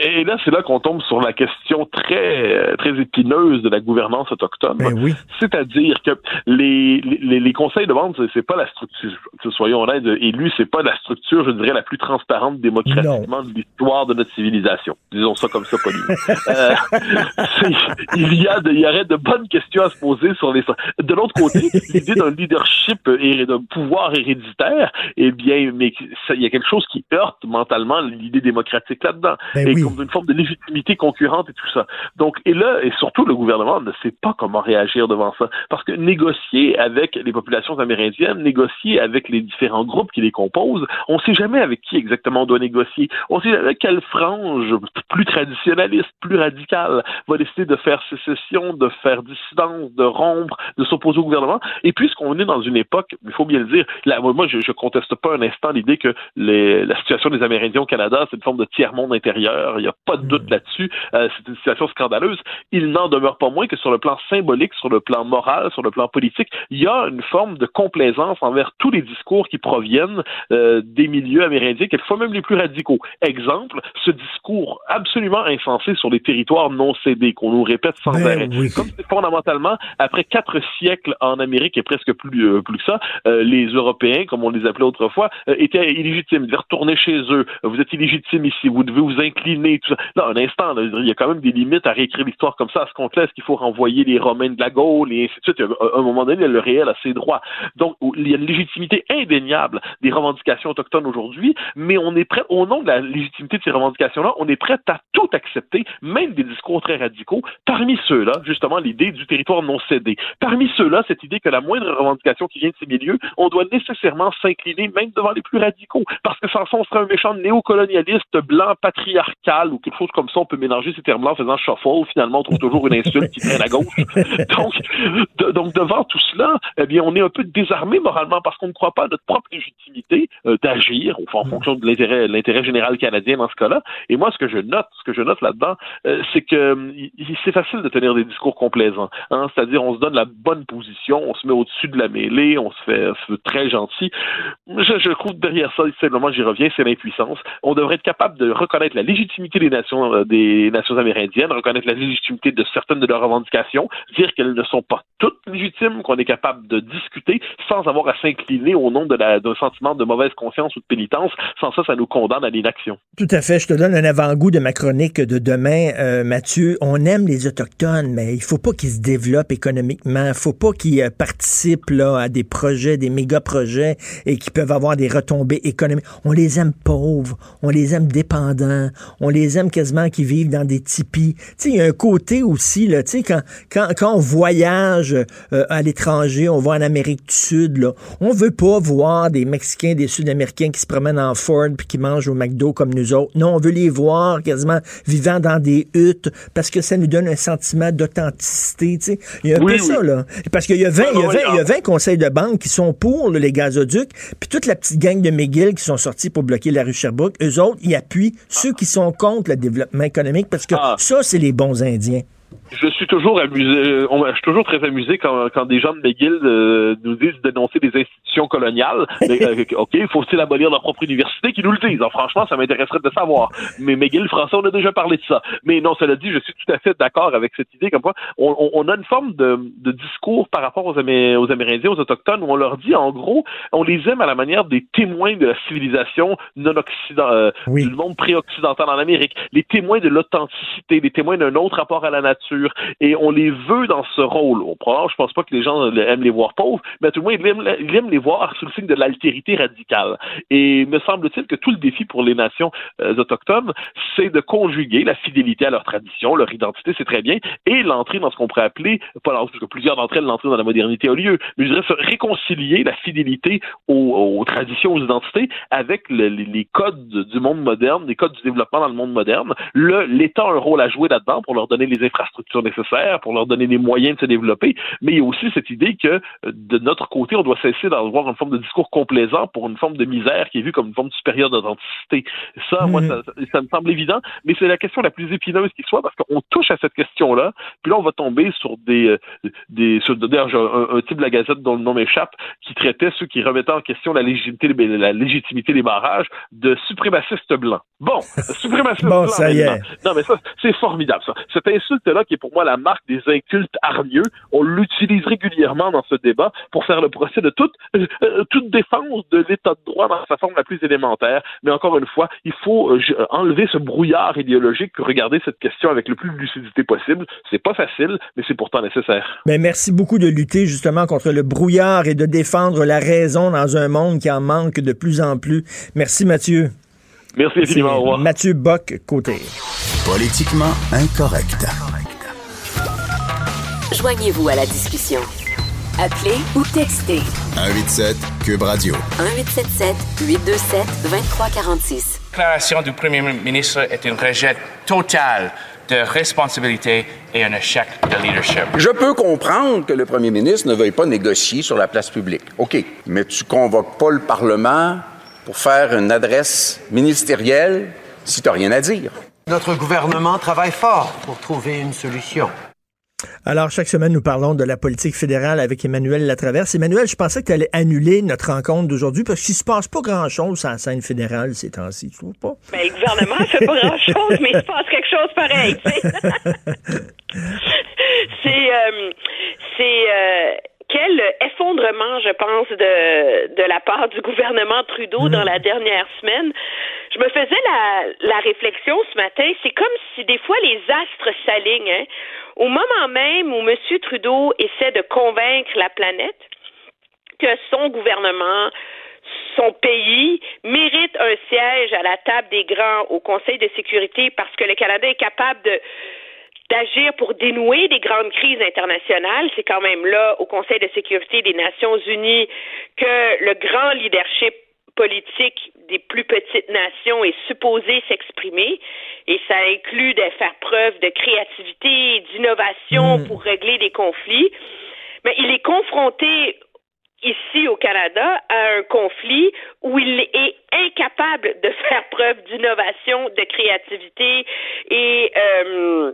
Et là, c'est là qu'on tombe sur la question très très épineuse de la gouvernance autochtone. Ben oui. C'est-à-dire que les, les, les conseils de vente, c'est- pas la structure, soyons honnêtes, élus, c'est pas la structure, je dirais, la plus transparente démocratiquement de l'histoire de notre civilisation. Disons ça comme ça, poliment. Euh, il y a de, il y aurait de bonnes questions à se poser sur les. De l'autre côté, l'idée d'un leadership et d'un pouvoir héréditaire, eh bien, mais ça- il y a quelque chose qui heurte mentalement l'idée démocratique là-dedans. Ben et oui. Comme une forme de légitimité concurrente et tout ça. Donc, et là, et surtout, le gouvernement ne sait pas comment réagir devant ça. Parce que négocier avec les populations amérindiennes, négocier avec les différents groupes qui les composent, on ne sait jamais avec qui exactement on doit négocier. On sait jamais quelle frange plus traditionnaliste, plus radicale, va décider de faire sécession, de faire dissidence, de rompre, de s'opposer au gouvernement. Et puisqu'on est dans une époque, il faut bien le dire, là, moi, je, je conteste pas un instant l'idée que les- la situation des Amérindiens au Canada, c'est une forme de tiers-monde intérieur. Il n'y a pas de doute là-dessus. Euh, c'est une situation scandaleuse. Il n'en demeure pas moins que sur le plan symbolique, sur le plan moral, sur le plan politique, il y a une forme de complaisance envers tous les discours qui proviennent euh, des milieux amérindiens, quelquefois même les plus radicaux. Exemple, ce discours absolument insensé sur les territoires non cédés, qu'on nous répète sans Ben arrêt. oui. Comme fondamentalement, après quatre siècles en Amérique et presque plus, euh, plus que ça, euh, les Européens, comme on les appelait autrefois, euh, étaient illégitimes. Ils devaient retourner chez eux. Vous êtes illégitimes ici. Vous devez vous incliner. Tout ça. Un instant, il y a quand même des limites à réécrire l'histoire comme ça. À ce compte-là, est-ce qu'il faut renvoyer les Romains de la Gaule et ainsi de suite? À un moment donné, le réel a ses droits. Donc, il y a une légitimité indéniable des revendications autochtones aujourd'hui, mais on est prêt, au nom de la légitimité de ces revendications-là, on est prêt à tout accepter, même des discours très radicaux. Parmi ceux-là, justement, l'idée du territoire non cédé. Parmi ceux-là, cette idée que la moindre revendication qui vient de ces milieux, on doit nécessairement s'incliner même devant les plus radicaux, parce que sans ça, on serait un méchant néocolonialiste blanc patriarcal ou quelque chose comme ça. On peut mélanger ces termes-là en faisant shuffle. Finalement, on trouve toujours une insulte qui traîne à gauche. Donc, de- donc devant tout cela, eh bien, on est un peu désarmé moralement parce qu'on ne croit pas à notre propre légitimité euh, d'agir enfin, en fonction de l'intérêt, l'intérêt général canadien dans ce cas-là. Et moi, ce que je note, ce que je note là-dedans, euh, c'est que euh, c'est facile de tenir des discours complaisants. Hein? C'est-à-dire, on se donne la bonne position, on se met au-dessus de la mêlée, on se fait, on se fait très gentil. Je, je trouve derrière ça, simplement, j'y reviens, c'est l'impuissance. On devrait être capable de reconnaître la légitimité des nations, euh, des nations amérindiennes, reconnaître la légitimité de certaines de leurs revendications, dire qu'elles ne sont pas toutes légitimes, qu'on est capable de discuter sans avoir à s'incliner au nom d'un sentiment de mauvaise conscience ou de pénitence. Sans ça, ça nous condamne à l'inaction. Tout à fait. Je te donne un avant-goût de ma chronique de demain, euh, Mathieu. On aime les Autochtones, mais il faut pas qu'ils se développent économiquement. Il faut pas qu'ils euh, participent là, à des projets, des méga-projets et qui peuvent avoir des retombées économiques. On les aime pauvres. On les aime dépendants. On les aime quasiment qui vivent dans des tipis. Tu sais, il y a un côté aussi, là, tu sais, quand, quand, quand on voyage euh, à l'étranger, on va en Amérique du Sud, là, on veut pas voir des Mexicains, des Sud-Américains qui se promènent en Ford puis qui mangent au McDo comme nous autres. Non, on veut les voir quasiment vivant dans des huttes parce que ça nous donne un sentiment d'authenticité, tu sais. Il y a un Oui, peu ça, là. Parce qu'il y a 20, il y a Oui, 20, oui, il y a 20 conseils de banque qui sont pour là, les gazoducs, puis toute la petite gang de McGill qui sont sortis pour bloquer la rue Sherbrooke, eux autres, ils appuient ceux qui sont contre le développement économique parce que Ah. ça, c'est les bons Indiens. Je suis toujours amusé, on- je suis toujours très amusé quand, quand des gens de McGill euh, nous disent de dénoncer des institutions coloniales. Mais, euh, OK, faut-il abolir leur propre université qui nous le disent? Alors, franchement, ça m'intéresserait de savoir. Mais McGill, français, on a déjà parlé de ça. Mais non, cela dit, je suis tout à fait d'accord avec cette idée comme quoi on, on- on a une forme de, de discours par rapport aux, Amé- aux Amérindiens, aux Autochtones, où on leur dit, en gros, on les aime à la manière des témoins de la civilisation non occident, euh, Oui. du monde pré-occidental en Amérique, les témoins de l'authenticité, les témoins d'un autre rapport à la nature, et on les veut dans ce rôle. Au probablement, je pense pas que les gens aiment les voir pauvres, mais tout le moins, ils aiment, les voir sous le signe de l'altérité radicale. Et me semble-t-il que tout le défi pour les nations euh, autochtones, c'est de conjuguer la fidélité à leur tradition, leur identité, c'est très bien, et l'entrée dans ce qu'on pourrait appeler, pas parce que plusieurs d'entre elles, l'entrée dans la modernité a lieu, mais je dirais se réconcilier la fidélité aux, traditions, aux identités, avec le- les, codes du monde moderne, les codes du développement dans le monde moderne. L'État a un rôle à jouer là-dedans pour leur donner les infrastructures nécessaires, pour leur donner les moyens de se développer, mais il y a aussi cette idée que euh, de notre côté, on doit cesser d'avoir une forme de discours complaisant pour une forme de misère qui est vue comme une forme supérieure d'authenticité. Ça, moi, Mhm. ça, me semble évident, mais c'est la question la plus épineuse qui soit parce qu'on touche à cette question-là, puis là, on va tomber sur des, euh, des sur, un, un type de la Gazette dont le nom m'échappe, qui traitait ceux qui remettaient en question la légitimité, la légitimité des barrages de suprémacistes blancs. Bon, suprémacistes Bon, blancs. ça y est. Non, mais ça, c'est formidable, ça. Cette insulte-là, qui est pour moi la marque des incultes hargneux, on l'utilise régulièrement dans ce débat pour faire le procès de toute, euh, euh, toute défense de l'état de droit dans sa forme la plus élémentaire. Mais encore une fois, il faut euh, enlever ce brouillard idéologique, regarder cette question avec le plus de lucidité possible. C'est pas facile, mais c'est pourtant nécessaire. Ben, merci beaucoup de lutter justement contre le brouillard et de défendre la raison dans un monde qui en manque de plus en plus. Merci Mathieu. Merci infiniment. Au revoir. Mathieu Bock côté. Politiquement incorrect. Joignez-vous à la discussion. Appelez ou textez 187 Cube Radio. 1877 827 2346. La déclaration du Premier ministre est une rejet total de responsabilité et un échec de leadership. Je peux comprendre que le premier ministre ne veuille pas négocier sur la place publique. OK. Mais tu convoques pas le Parlement pour faire une adresse ministérielle si tu n'as rien à dire. Notre gouvernement travaille fort pour trouver une solution. Alors, chaque semaine, nous parlons de la politique fédérale avec Emmanuel Latraverse. Emmanuel, je pensais que tu allais annuler notre rencontre d'aujourd'hui parce qu'il se passe pas grand-chose sur la scène fédérale ces temps-ci, tu trouves pas? Ben, le gouvernement ne fait pas grand-chose, mais il se passe quelque chose pareil. c'est euh, c'est euh, quel effondrement, je pense, de, de la part du gouvernement Trudeau dans la dernière semaine. Je me faisais la, la réflexion ce matin, c'est comme si des fois les astres s'alignent. hein. Au moment même où M. Trudeau essaie de convaincre la planète que son gouvernement, son pays mérite un siège à la table des grands au Conseil de sécurité parce que le Canada est capable d'agir pour dénouer des grandes crises internationales. C'est quand même là, au Conseil de sécurité des Nations Unies, que le grand leadership politique des plus petites nations est supposé s'exprimer et ça inclut de faire preuve de créativité, d'innovation pour régler des conflits. Mais il est confronté ici au Canada à un conflit où il est incapable de faire preuve d'innovation, de créativité et euh,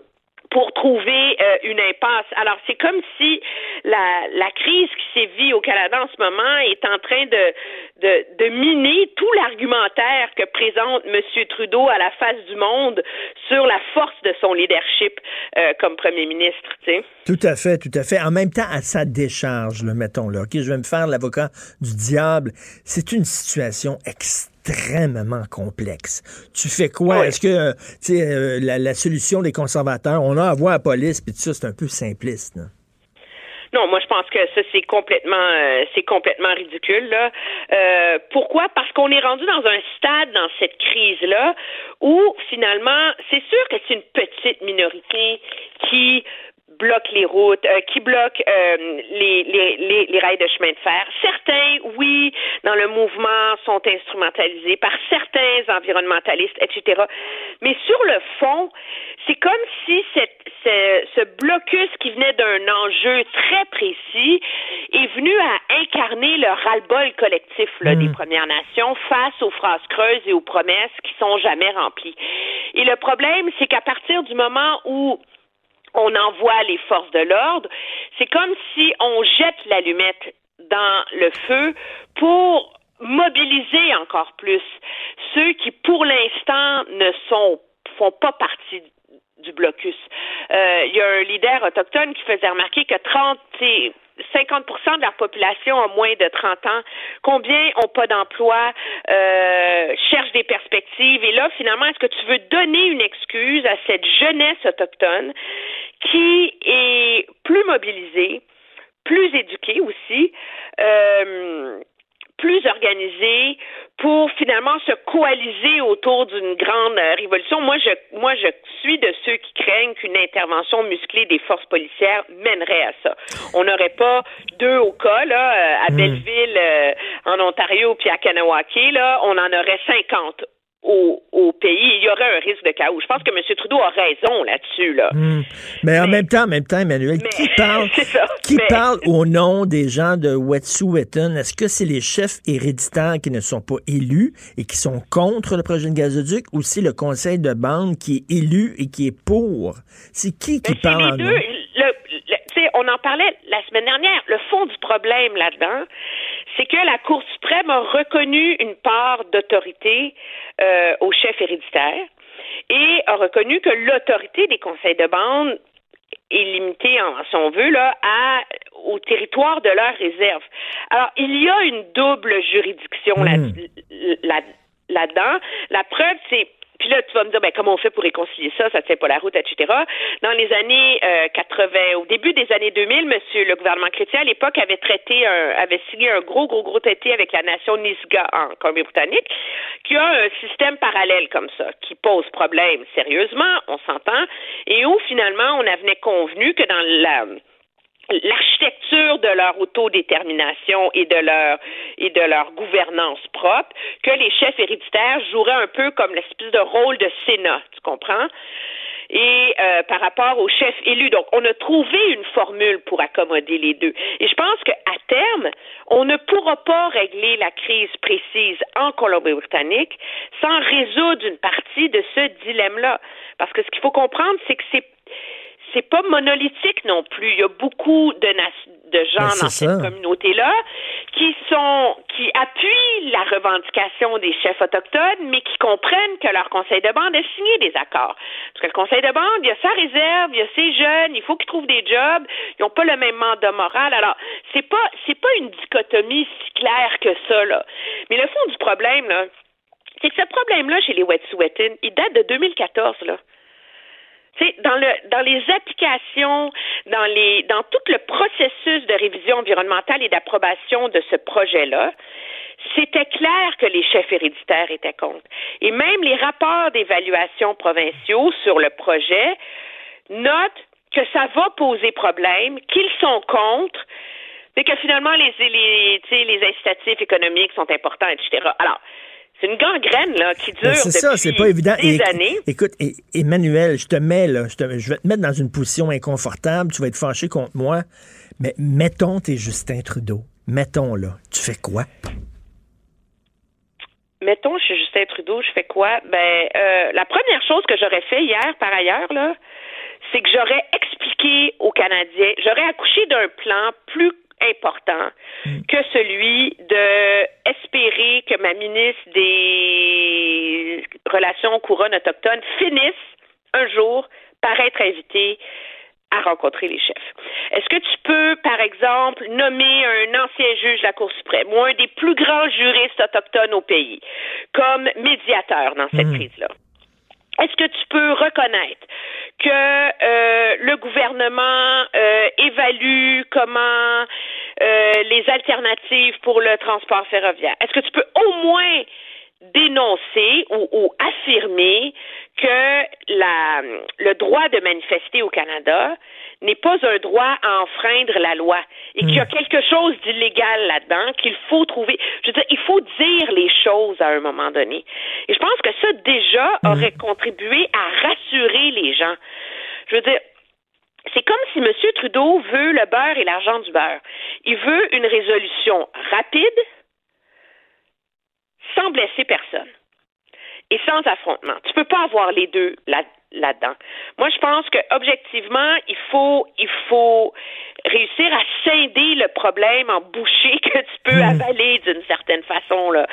pour trouver euh, une impasse. Alors, c'est comme si la, la crise qui sévit au Canada en ce moment est en train de, de, de miner tout l'argumentaire que présente M. Trudeau à la face du monde sur la force de son leadership euh, comme premier ministre. Tu sais. Tout à fait, tout à fait. En même temps, à sa décharge, le mettons là. OK, je vais me faire l'avocat du diable. C'est une situation extrêmement complexe. Tu fais quoi? Oui. Est-ce que euh, tu sais, euh, la, la solution des conservateurs, on a à voir la police, puis tout ça, c'est un peu simpliste. là. Non, moi je pense que ça c'est complètement euh, c'est complètement ridicule là. Euh, pourquoi? Parce qu'on est rendu dans un stade dans cette crise là où finalement c'est sûr que c'est une petite minorité qui bloque les routes, euh, qui bloque euh, les, les, les, les rails de chemin de fer. Certains, oui, dans le mouvement, sont instrumentalisés par certains environnementalistes, etc. Mais sur le fond, c'est comme si cette, ce, ce blocus qui venait d'un enjeu très précis est venu à incarner le ras-le-bol collectif là, des Premières Nations face aux phrases creuses et aux promesses qui sont jamais remplies. Et le problème, c'est qu'à partir du moment où on envoie les forces de l'ordre, c'est comme si on jette l'allumette dans le feu pour mobiliser encore plus ceux qui, pour l'instant, ne sont font pas partie du blocus. Euh, il y a un leader autochtone qui faisait remarquer que 30 50% de la population a moins de 30 ans. Combien ont pas d'emploi, euh, cherchent des perspectives? Et là, finalement, est-ce que tu veux donner une excuse à cette jeunesse autochtone qui est plus mobilisée, plus éduquée aussi, euh, plus organisée pour finalement se coaliser autour d'une grande euh, révolution. Moi, je, moi, je suis de ceux qui craignent qu'une intervention musclée des forces policières mènerait à ça. On n'aurait pas deux au cas, là, euh, à Hmm. Belleville, euh, en Ontario, puis à Kanawake, là, on en aurait 50 au, au pays. Il y aurait un risque de chaos. Je pense que M. Trudeau a raison là-dessus, là. Hmm. Mais en même temps, en même temps, Emmanuel, qui parle, ça, qui mais- parle au nom des gens de Wet'suwet'en? Est-ce que c'est les chefs héréditaires qui ne sont pas élus et qui sont contre le projet de gazoduc ou c'est le conseil de bande qui est élu et qui est pour? C'est qui qui parle les deux. Le- le- on en parlait la semaine dernière. Le fond du problème là-dedans, c'est que la Cour suprême a reconnu une part d'autorité euh, au chef héréditaire et a reconnu que l'autorité des conseils de bande est limitée, en, si on veut, là, à, au territoire de leur réserve. Alors, il y a une double juridiction là- là- là-dedans. La preuve, c'est puis là, tu vas me dire, ben, comment on fait pour réconcilier ça? Ça tient pas la route, etc. Dans les années euh, 80, au début des années 2000, monsieur, le gouvernement chrétien, à l'époque, avait traité un, avait signé un gros, gros, gros traité avec la nation Nisga en Colombie-Britannique, qui a un système parallèle comme ça, qui pose problème sérieusement, on s'entend, et où finalement, on avait convenu que dans la, l'architecture de leur autodétermination et de leur et de leur gouvernance propre que les chefs héréditaires joueraient un peu comme l'espèce de rôle de Sénat, tu comprends? Et euh, par rapport aux chefs élus. Donc, on a trouvé une formule pour accommoder les deux. Et je pense qu'à terme, on ne pourra pas régler la crise précise en Colombie-Britannique sans résoudre une partie de ce dilemme-là. Parce que ce qu'il faut comprendre, c'est que c'est c'est pas monolithique non plus. Il y a beaucoup de, gens Ben, dans cette communauté-là qui sont qui appuient la revendication des chefs autochtones, mais qui comprennent que leur conseil de bande a signé des accords. Parce que le conseil de bande, il y a sa réserve, il y a ses jeunes, il faut qu'ils trouvent des jobs, ils n'ont pas le même mandat moral. Alors, c'est pas c'est pas une dichotomie si claire que ça, là. Mais le fond du problème, là, c'est que ce problème-là chez les Wet'suwet'en, il date de 2014, là. Dans le dans les applications, dans les dans tout le processus de révision environnementale et d'approbation de ce projet-là, c'était clair que les chefs héréditaires étaient contre. Et même les rapports d'évaluation provinciaux sur le projet notent que ça va poser problème, qu'ils sont contre, mais que finalement les les, les incitatifs économiques sont importants, etc. Alors, c'est une gangrène là qui dure Ben, c'est ça, depuis pas évident. des Et- années. Écoute, et- Emmanuel, je te mets là, je, te- je vais te mettre dans une position inconfortable, tu vas être fâché contre moi, mais mettons t'es Justin Trudeau. Mettons là, tu fais quoi? mettons, je suis Justin Trudeau, je fais quoi? Ben, euh, la première chose que j'aurais fait hier, par ailleurs, là, c'est que j'aurais expliqué aux Canadiens, j'aurais accouché d'un plan plus important que celui de espérer que ma ministre des Relations couronnes autochtones finisse un jour par être invitée à rencontrer les chefs. Est-ce que tu peux, par exemple, nommer un ancien juge de la Cour suprême ou un des plus grands juristes autochtones au pays comme médiateur dans cette crise-là? Est-ce que tu peux reconnaître que euh, le gouvernement euh, évalue comment euh, les alternatives pour le transport ferroviaire? Est-ce que tu peux au moins dénoncer ou, ou affirmer que la, le droit de manifester au Canada n'est pas un droit à enfreindre la loi et qu'il y a quelque chose d'illégal là-dedans qu'il faut trouver. Je veux dire, il faut dire les choses à un moment donné. Et je pense que ça déjà aurait contribué à rassurer les gens. Je veux dire, c'est comme si M. Trudeau veut le beurre et l'argent du beurre. Il veut une résolution rapide, sans blesser personne. et sans affrontement. Tu peux pas avoir les deux là là-dedans. Moi, je pense que objectivement, il faut il faut réussir à scinder le problème en bouchées que tu peux avaler d'une certaine façon là.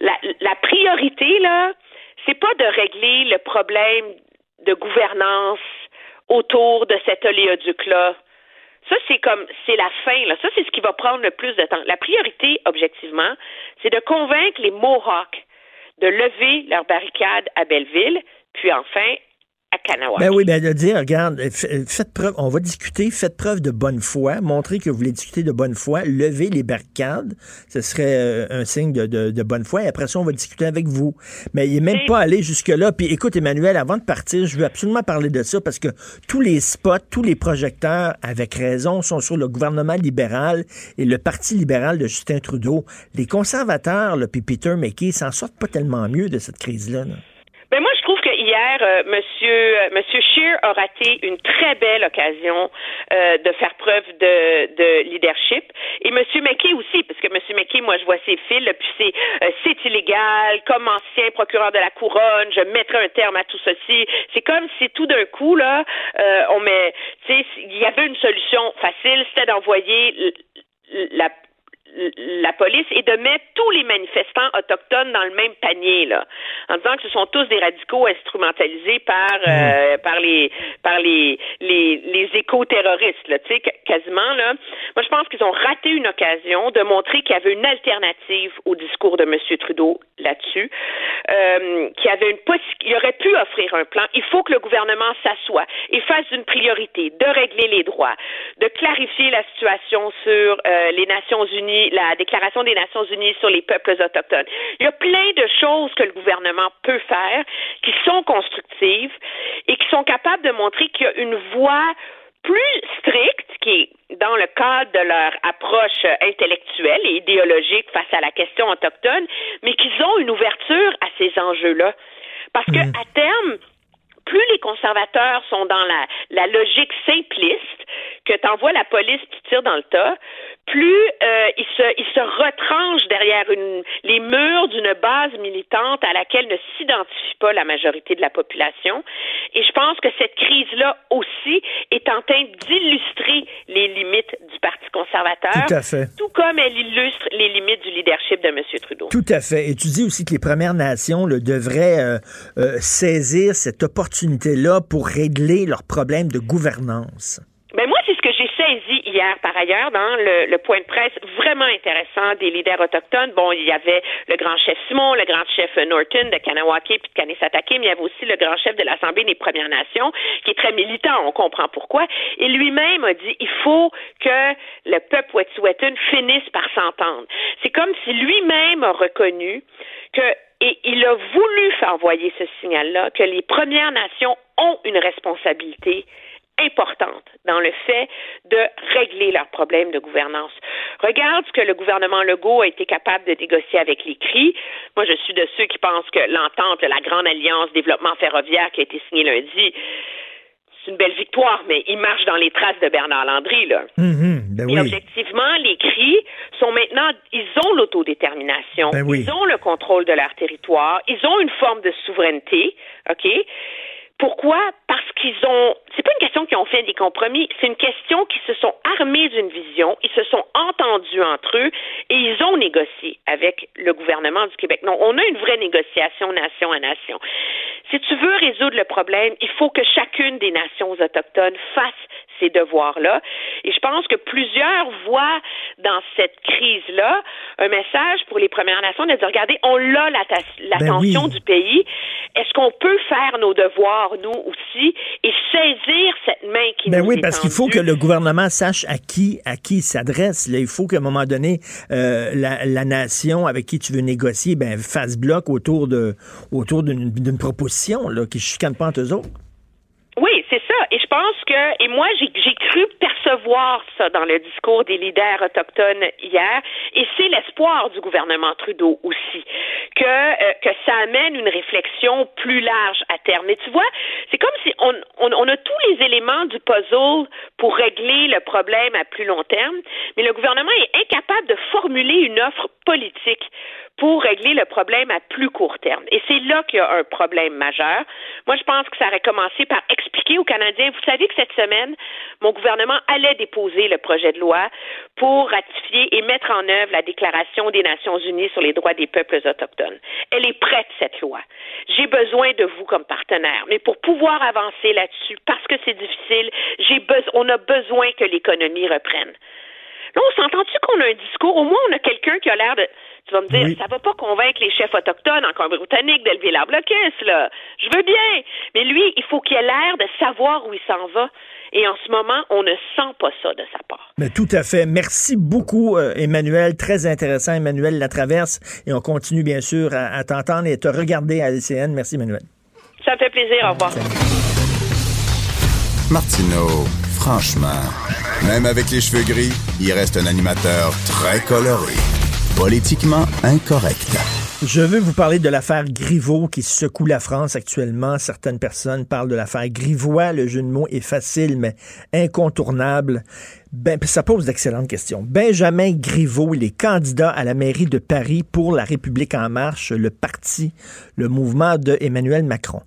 La, la priorité là, c'est pas de régler le problème de gouvernance autour de cet oléoduc là. Ça, c'est comme, c'est la fin, là. Ça, c'est ce qui va prendre le plus de temps. La priorité, objectivement, c'est de convaincre les Mohawks de lever leur barricade à Belleville, puis enfin à Kanawha. Ben oui, ben de dire, regarde, faites preuve, on va discuter, faites preuve de bonne foi, montrez que vous voulez discuter de bonne foi, levez les barricades, ce serait euh, un signe de, de, de, bonne foi, et après ça, on va discuter avec vous. Mais il n'est même pas allé jusque-là. Puis écoute, Emmanuel, avant de partir, je veux absolument parler de ça parce que tous les spots, tous les projecteurs, avec raison, sont sur le gouvernement libéral et le Parti libéral de Justin Trudeau. Les conservateurs, là, puis Peter McKay, s'en sortent pas tellement mieux de cette crise-là. là ben moi, je trouve euh, Monsieur euh, Monsieur Scheer a raté une très belle occasion euh, de faire preuve de, de leadership. Et Monsieur McKay aussi, parce que Monsieur McKay, moi, je vois ses fils, puis c'est euh, c'est illégal. Comme ancien procureur de la couronne, je mettrai un terme à tout ceci. C'est comme si tout d'un coup là, euh, on met, tu sais, il y avait une solution facile, c'était d'envoyer la la police et de mettre tous les manifestants autochtones dans le même panier là, en disant que ce sont tous des radicaux instrumentalisés par euh, par les par les les, les éco-terroristes là, tu sais quasiment là. Moi je pense qu'ils ont raté une occasion de montrer qu'il y avait une alternative au discours de M. Trudeau là-dessus, euh, qu'il y avait une il aurait pu offrir un plan. Il faut que le gouvernement s'assoie et fasse une priorité de régler les droits, de clarifier la situation sur euh, les Nations Unies la Déclaration des Nations Unies sur les peuples autochtones. Il y a plein de choses que le gouvernement peut faire qui sont constructives et qui sont capables de montrer qu'il y a une voie plus stricte qui est dans le cadre de leur approche intellectuelle et idéologique face à la question autochtone, mais qu'ils ont une ouverture à ces enjeux-là. Parce que à terme, plus les conservateurs sont dans la, la logique simpliste, que t'envoies la police qui tire dans le tas, plus euh, ils, se, ils se retranchent derrière une, les murs d'une base militante à laquelle ne s'identifie pas la majorité de la population. Et je pense que cette crise-là aussi est en train d'illustrer les limites du Parti conservateur. Tout à fait. Tout comme elle illustre les limites du leadership de M. Trudeau. Tout à fait. Et tu dis aussi que les Premières Nations là, devraient euh, euh, saisir cette opportunité-là pour régler leurs problèmes de gouvernance? Ben moi, c'est ce que j'ai saisi hier, par ailleurs, dans le, point de presse vraiment intéressant des leaders autochtones. Bon, il y avait le grand chef Simon, le grand chef Norton de Kanawake puis de Kanesatake, mais il y avait aussi le grand chef de l'Assemblée des Premières Nations, qui est très militant, on comprend pourquoi. Et lui-même a dit, il faut que le peuple Wet'suwet'en finisse par s'entendre. C'est comme si lui-même a reconnu que et il a voulu faire envoyer ce signal-là que les Premières Nations ont une responsabilité importante dans le fait de régler leurs problèmes de gouvernance. Regarde ce que le gouvernement Legault a été capable de négocier avec les CRI. Moi, je suis de ceux qui pensent que l'entente, la Grande Alliance Développement Ferroviaire qui a été signée lundi, c'est une belle victoire, mais il marche dans les traces de Bernard Landry, là. Mm-hmm, ben Et objectivement, les CRI sont maintenant, ils ont l'autodétermination, ben oui. ils ont le contrôle de leur territoire, ils ont une forme de souveraineté, OK? Pourquoi? Parce qu'ils ont. C'est pas une question qu'ils ont fait des compromis, c'est une question qu'ils se sont armés d'une vision, ils se sont entendus entre eux et ils ont négocié avec le gouvernement du Québec. Non, on a une vraie négociation nation à nation. Si tu veux résoudre le problème, il faut que chacune des nations autochtones fasse ces devoirs-là. Et je pense que plusieurs voient dans cette crise-là un message pour les Premières Nations de dire, regardez, on a l'attention ben oui. du pays. Est-ce qu'on peut faire nos devoirs, nous aussi, et saisir cette main qui ben nous oui, est parce qu'il faut que le gouvernement sache à qui à qui il s'adresse. Il faut qu'à un moment donné, euh, la, la, nation avec qui tu veux négocier ben, fasse bloc autour de autour d'une proposition là, qui ne chicane pas entre eux autres. Oui, c'est ça. Et je pense que, et moi, j'ai cru percevoir ça dans le discours des leaders autochtones hier, et c'est l'espoir du gouvernement Trudeau aussi, que, euh, que ça amène une réflexion plus large à terme. Mais tu vois, c'est comme si on, on, on a tous les éléments du puzzle pour régler le problème à plus long terme, mais le gouvernement est incapable de formuler une offre politique pour régler le problème à plus court terme. Et c'est là qu'il y a un problème majeur. Moi, je pense que ça aurait commencé par expliquer aux Canadiens, vous savez que cette semaine, mon gouvernement allait déposer le projet de loi pour ratifier et mettre en œuvre la Déclaration des Nations Unies sur les droits des peuples autochtones. Elle est prête, cette loi. J'ai besoin de vous comme partenaire. Mais pour pouvoir avancer là-dessus, parce que c'est difficile, j'ai on a besoin que l'économie reprenne. Là, on s'entend-tu qu'on a un discours? Au moins, on a quelqu'un qui a l'air de. Tu vas me dire, Oui. ça va pas convaincre les chefs autochtones en Colombie-Britannique d'élever la blocus, là. Je veux bien. Mais lui, il faut qu'il ait l'air de savoir où il s'en va. Et en ce moment, on ne sent pas ça de sa part. Mais tout à fait. Merci beaucoup, euh, Emmanuel. Très intéressant, Emmanuel Latraverse. Et on continue, bien sûr, à, à t'entendre et à te regarder à LCN. Merci, Emmanuel. Ça me fait plaisir. Au revoir. Martineau, franchement, même avec les cheveux gris, il reste un animateur très coloré. Politiquement incorrect. Je veux vous parler de l'affaire Griveaux qui secoue la France actuellement. Certaines personnes parlent de l'affaire Grivois. Le jeu de mots est facile, mais incontournable. Ben, ça pose d'excellentes questions. Benjamin Griveaux, il est candidat à la mairie de Paris pour La République en marche, le parti, le mouvement de Emmanuel Macron.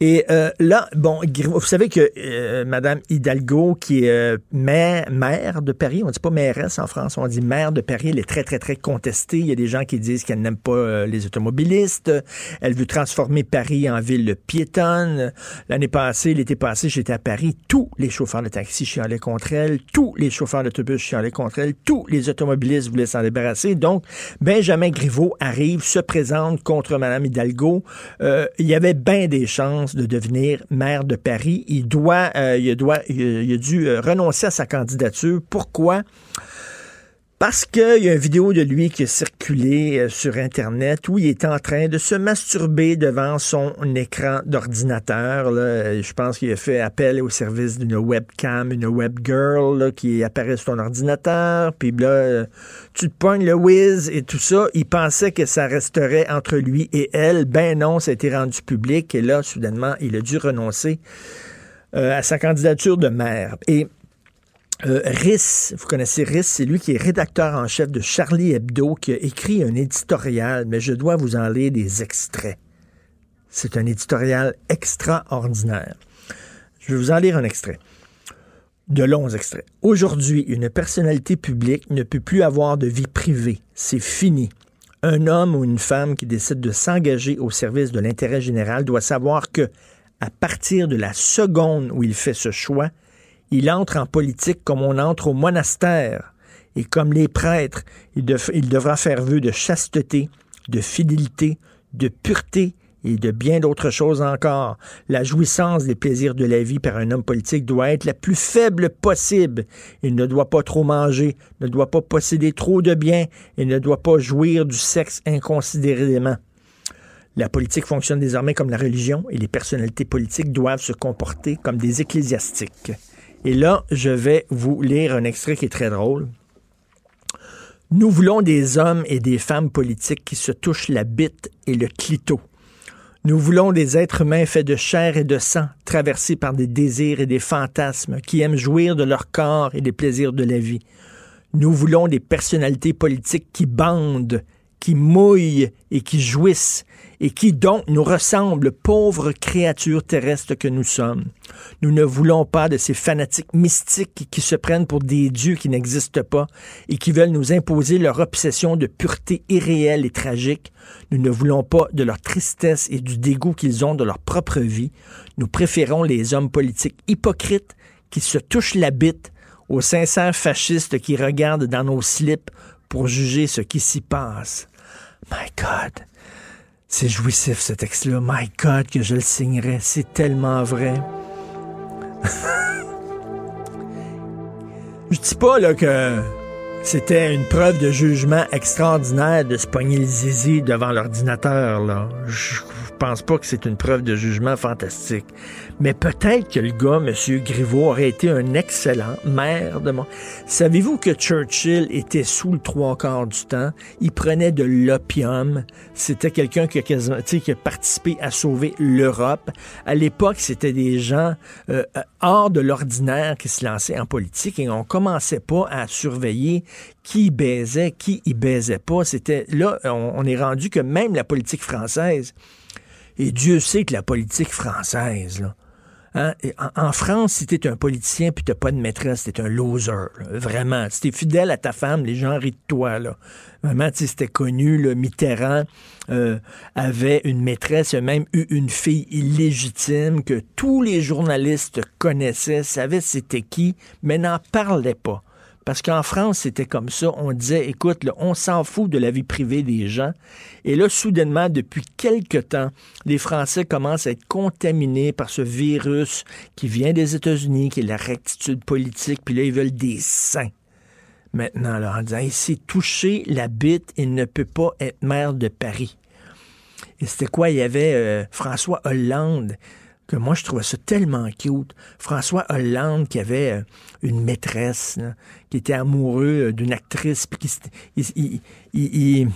Et euh, là, bon, Griveaux, vous savez que euh, Madame Hidalgo, qui est euh, maire, maire de Paris, on dit pas mairesse en France, on dit maire de Paris, elle est très, très, très contestée. Il y a des gens qui disent qu'elle n'aime pas euh, les automobilistes. Elle veut transformer Paris en ville piétonne. L'année passée, l'été passé, j'étais à Paris. Tous les chauffeurs de taxi chialaient contre elle. Tous les chauffeurs d'autobus chialaient contre elle. Tous les automobilistes voulaient s'en débarrasser. Donc, Benjamin Griveaux arrive, se présente contre Mme Hidalgo. Euh, il y avait bien des chances de devenir maire de Paris. Il doit, euh, il doit, il, a dû euh, renoncer à sa candidature. Pourquoi? Parce qu'il y a une vidéo de lui qui a circulé euh, sur Internet où il est en train de se masturber devant son écran d'ordinateur. Je pense qu'il a fait appel au service d'une webcam, une web girl là, qui apparaît sur ton ordinateur. Puis là, euh, tu te pognes le whiz et tout ça. Il pensait que ça resterait entre lui et elle. Ben non, ça a été rendu public. Et là, soudainement, il a dû renoncer euh, à sa candidature de maire. Et euh, Riss, vous connaissez Riss, c'est lui qui est rédacteur en chef de Charlie Hebdo, qui a écrit un éditorial, mais je dois vous en lire des extraits. C'est un éditorial extraordinaire. Je vais vous en lire un extrait. De longs extraits. Aujourd'hui, une personnalité publique ne peut plus avoir de vie privée. C'est fini. Un homme ou une femme qui décide de s'engager au service de l'intérêt général doit savoir que, à partir de la seconde où il fait ce choix, il entre en politique comme on entre au monastère. Et comme les prêtres, il, dev- il devra faire vœu de chasteté, de fidélité, de pureté et de bien d'autres choses encore. La jouissance des plaisirs de la vie par un homme politique doit être la plus faible possible. Il ne doit pas trop manger, ne doit pas posséder trop de biens et ne doit pas jouir du sexe inconsidérément. La politique fonctionne désormais comme la religion et les personnalités politiques doivent se comporter comme des ecclésiastiques. Et là, je vais vous lire un extrait qui est très drôle. Nous voulons des hommes et des femmes politiques qui se touchent la bite et le clito. Nous voulons des êtres humains faits de chair et de sang, traversés par des désirs et des fantasmes, qui aiment jouir de leur corps et des plaisirs de la vie. Nous voulons des personnalités politiques qui bandent, qui mouillent et qui jouissent, et qui donc nous ressemblent, pauvres créatures terrestres que nous sommes. Nous ne voulons pas de ces fanatiques mystiques qui se prennent pour des dieux qui n'existent pas et qui veulent nous imposer leur obsession de pureté irréelle et tragique. Nous ne voulons pas de leur tristesse et du dégoût qu'ils ont de leur propre vie. Nous préférons les hommes politiques hypocrites qui se touchent la bite aux sincères fascistes qui regardent dans nos slips pour juger ce qui s'y passe. My God. C'est jouissif ce texte-là. My God, que je le signerais. C'est tellement vrai. je dis pas là que c'était une preuve de jugement extraordinaire de se pogner le zizi devant l'ordinateur. là. Pense pas que c'est une preuve de jugement fantastique. Mais peut-être que le gars, M. Griveaux, aurait été un excellent maire de mon... Savez-vous que Churchill était sous le trois quarts du temps? Il prenait de l'opium. C'était quelqu'un qui a participé à sauver l'Europe. À l'époque, c'était des gens euh, hors de l'ordinaire qui se lançaient en politique et on commençait pas à surveiller qui baisait, qui y baisait pas. C'était là, on est rendu que même la politique française, et Dieu sait que la politique française, là, hein, en, France, si t'es un politicien puis t'as pas de maîtresse, t'es un loser. vraiment. Si t'es fidèle à ta femme, les gens rient de toi. Là. Vraiment, c'était connu. Là, Mitterrand euh, avait une maîtresse, même eu une fille illégitime que tous les journalistes connaissaient, savaient c'était qui, mais n'en parlaient pas. Parce qu'en France, c'était comme ça. On disait, écoute, là, on s'en fout de la vie privée des gens. Et là, soudainement, depuis quelque temps, les Français commencent à être contaminés par ce virus qui vient des États-Unis, qui est la rectitude politique. Puis là, ils veulent des saints. Maintenant, là, en disant, il s'est touché la bite, il ne peut pas être maire de Paris. Et c'était quoi? Il y avait euh, François Hollande que moi je trouvais ça tellement cute. François Hollande qui avait euh, une maîtresse, qui était amoureux euh, d'une actrice, puis qui il-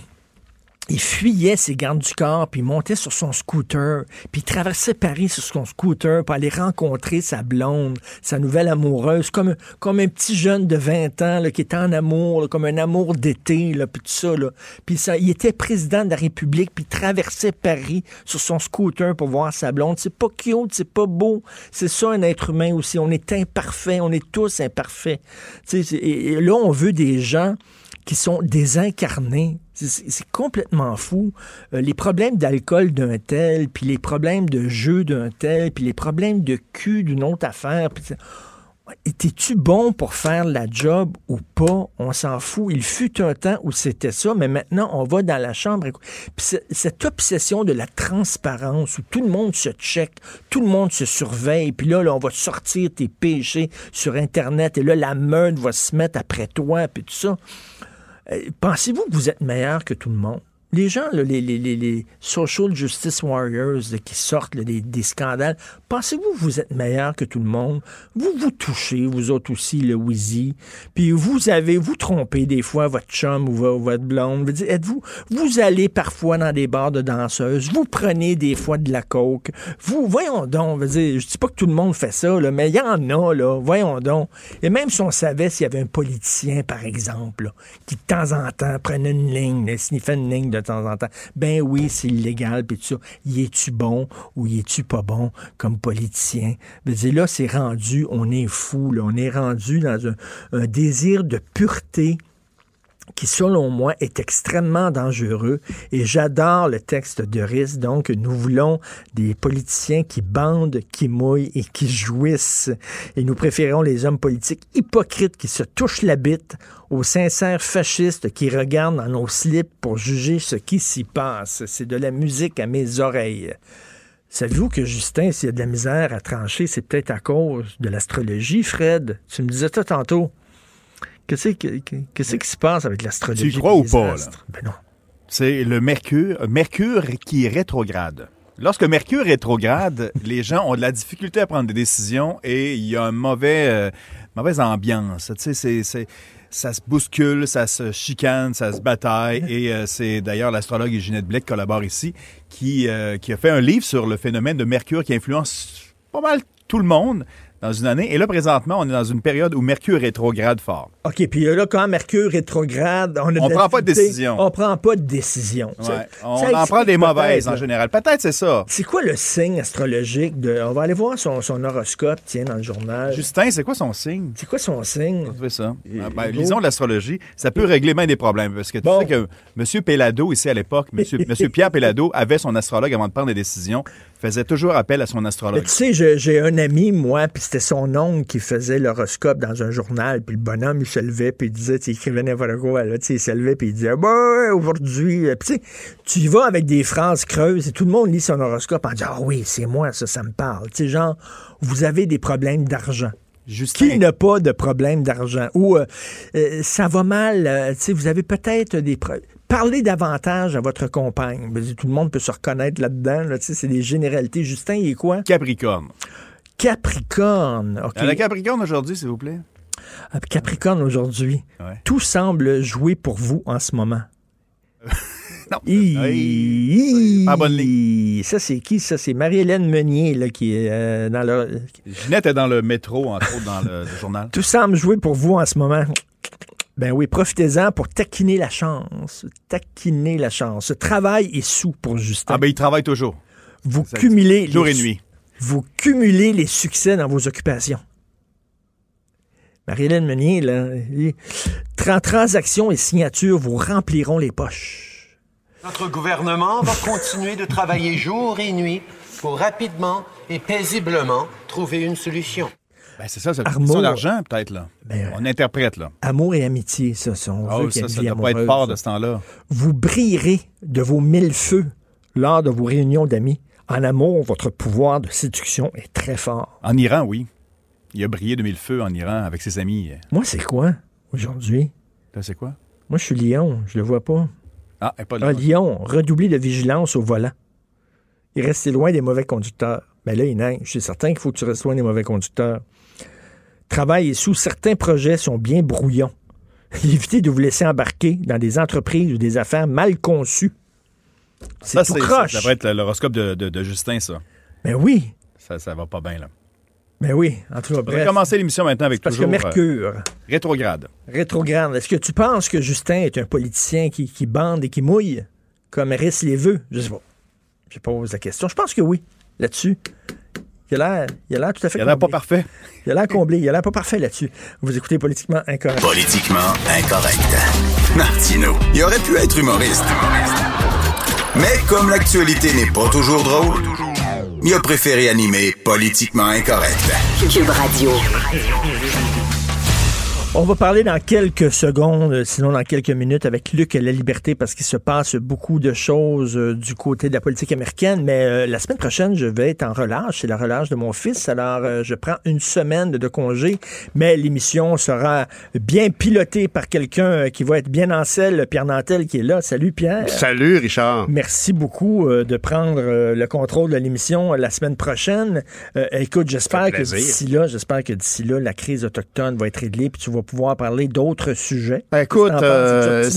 il- fuyait ses gardes du corps, puis il montait sur son scooter, puis il traversait Paris sur son scooter pour aller rencontrer sa blonde, sa nouvelle amoureuse, comme, comme un petit jeune de 20 ans là, qui était en amour, là, comme un amour d'été, puis tout ça. Là. Puis ça, il était président de la République, puis il traversait Paris sur son scooter pour voir sa blonde. C'est pas cute, c'est pas beau. C'est ça un être humain aussi. On est imparfait, on est tous imparfaits. Et, et là, on veut des gens qui sont désincarnés. C'est- complètement fou. Euh, les problèmes d'alcool d'un tel, puis les problèmes de jeu d'un tel, puis les problèmes de cul d'une autre affaire. Étais-tu bon pour faire la job ou pas? On s'en fout. Il fut un temps où c'était ça, mais maintenant, on va dans la chambre. cette obsession de la transparence où tout le monde se check, tout le monde se surveille, puis là, là, on va sortir tes péchés sur Internet, et là, la meute va se mettre après toi, puis tout ça. Euh, Pensez-vous que vous êtes meilleur que tout le monde? Les gens, les, les, les, social justice warriors qui sortent des, des scandales, pensez-vous que vous êtes meilleur que tout le monde? Vous vous touchez, vous autres aussi, le Wheezy. Puis vous avez, vous trompez des fois votre chum ou vo- votre blonde. Êtes-vous, vous allez parfois dans des bars de danseuses, vous prenez des fois de la coke. Vous, voyons donc, veux dire, je dis pas que tout le monde fait ça, mais il y en a, là, voyons donc. Et même si on savait s'il y avait un politicien, par exemple, qui de temps en temps prenait une ligne, sniffait une ligne de temps en temps, ben oui, c'est illégal, puis tout ça. Y es-tu bon ou y es-tu pas bon comme politicien? Je veux dire, là, c'est rendu, on est fou, là, on est rendu dans un désir de pureté qui, selon moi, est extrêmement dangereux. Et j'adore le texte de Riss. Donc, nous voulons des politiciens qui bandent, qui mouillent et qui jouissent. Et nous préférons les hommes politiques hypocrites qui se touchent la bite aux sincères fascistes qui regardent dans nos slips pour juger ce qui s'y passe. C'est de la musique à mes oreilles. Savez-vous que Justin, s'il y a de la misère à trancher, c'est peut-être à cause de l'astrologie, Fred? Tu me disais ça tantôt. Qu'est-ce que- que- qu'est-ce qui se passe avec l'astrologie? Tu crois ou pas? Ben non. C'est le Mercure, Mercure qui est rétrograde. Lorsque Mercure est rétrograde, les gens ont de la difficulté à prendre des décisions et il y a une mauvais, euh, mauvaise ambiance. Tu sais, c'est, ça se bouscule, ça se chicane, ça se bataille. Et euh, c'est d'ailleurs l'astrologue Ginette Blake qui collabore ici, qui, euh, qui a fait un livre sur le phénomène de Mercure qui influence pas mal tout le monde dans une année. Et là, présentement, on est dans une période où Mercure rétrograde fort. OK, puis là, quand Mercure rétrograde, on la prend pas de décision. On prend pas de décision. Ouais. Ça- On ça en prend des mauvaises en général. Peut-être c'est ça. C'est quoi le signe astrologique de. On va aller voir son, son horoscope, tiens, dans le journal. Justin, c'est quoi son signe? C'est quoi son signe? C'est ça. Ah, ben, lisons l'astrologie. Ça peut régler bien des problèmes. Parce que tu sais que M. Pellado, ici à l'époque, M. Monsieur Pierre Pellado avait son astrologue avant de prendre des décisions, faisait toujours appel à son Mais astrologue. tu sais, j'ai un ami, moi, puis c'était son oncle qui faisait l'horoscope dans un journal, puis le bonhomme, il se levait, puis il disait, il écrivait n'importe quoi, là, il se levait, puis il disait, bah, aujourd'hui, euh, puis tu y vas avec des phrases creuses, et tout le monde lit son horoscope en disant, ah oui, c'est moi, ça, ça me parle. Tu sais, genre, vous avez des problèmes d'argent. Qui n'a pas de problème d'argent? Ou euh, euh, ça va mal, euh, tu sais, vous avez peut-être des problèmes. Parlez davantage à votre compagne. Ben, Tout le monde peut se reconnaître là-dedans. Là, tu sais, c'est des généralités. Justin, il est quoi? Capricorne. Capricorne. La Capricorne aujourd'hui, s'il vous plaît. Ah, Capricorne aujourd'hui. Tout semble jouer pour vous en ce moment. non. pas bonne ligne. Ça, c'est qui? Ça, c'est Marie-Hélène Meunier là, qui est euh, dans le. Ginette est dans le métro, entre autres, dans le, le journal. Tout semble jouer pour vous en ce moment. Ben oui, profitez-en pour taquiner la chance. Taquiner la chance. Ce travail est sous pour Justin. Ah ben, il travaille toujours. Vous Ça- cumulez jour les et nuit. Vous cumulez les succès dans vos occupations. Marie-Hélène Meunier, là, transactions et signatures vous rempliront les poches. Notre gouvernement va continuer de travailler jour et nuit pour rapidement et paisiblement trouver une solution. Ben, c'est ça, c'est une Armour. question d'argent, peut-être, là. Ben, On interprète, là. Amour et amitié, ça, si on veut oui, qu'il y ait ça, ça doit pas être ça. de ce temps-là. Vous brillerez de vos mille feux lors de vos réunions d'amis. En amour, votre pouvoir de séduction est très fort. En Iran, oui. Il a brillé de mille feux en Iran avec ses amis. Moi, c'est quoi aujourd'hui? Là, c'est quoi? Moi, je suis Lyon, je le vois pas. Ah, elle est pas là. Ah, Lyon, redoubler de vigilance au volant. Et rester loin des mauvais conducteurs. Ben là, il neige. C'est certain qu'il faut que tu restes loin des mauvais conducteurs. Travail et sous certains projets sont bien brouillons. Évitez de vous laisser embarquer dans des entreprises ou des affaires mal conçues. C'est Ça, tout c'est- croche. Ça, ça va être l'horoscope de, de- de Justin, ça. Ben oui, Ça, ça va pas bien, là. ben oui. En tout cas, On va bref. commencer l'émission maintenant avec Parce que toujours... euh, Mercure, rétrograde. rétrograde, est-ce que tu penses que Justin est un politicien qui, qui bande et qui mouille, comme Rhys les veut? Je sais pas. Je pose la question. Je pense que oui, là-dessus. Il a l'air, il a l'air tout à fait Il a l'air pas parfait. Il a l'air comblé. Il a l'air pas parfait là-dessus. Vous écoutez Politiquement Incorrect. Politiquement incorrect. Martino, il aurait pu être humoriste. Mais comme l'actualité n'est pas toujours drôle, il a préféré animer Politiquement incorrect. Cube Radio. On va parler dans quelques secondes, euh, sinon dans quelques minutes, avec Luc La Liberté, parce qu'il se passe beaucoup de choses euh, du côté de la politique américaine. Mais euh, la semaine prochaine, je vais être en relâche. C'est la relâche de mon fils. Alors, euh, je prends une semaine de congé, mais l'émission sera bien pilotée par quelqu'un euh, qui va être bien en selle, Pierre Nantel, qui est là. Salut, Pierre. Salut, Richard. Merci beaucoup euh, de prendre le contrôle de l'émission la semaine prochaine. Euh, écoute, j'espère que d'ici là, j'espère que d'ici là, la crise autochtone va être réglée, puis tu vas pouvoir parler d'autres sujets. Ben, écoute, euh,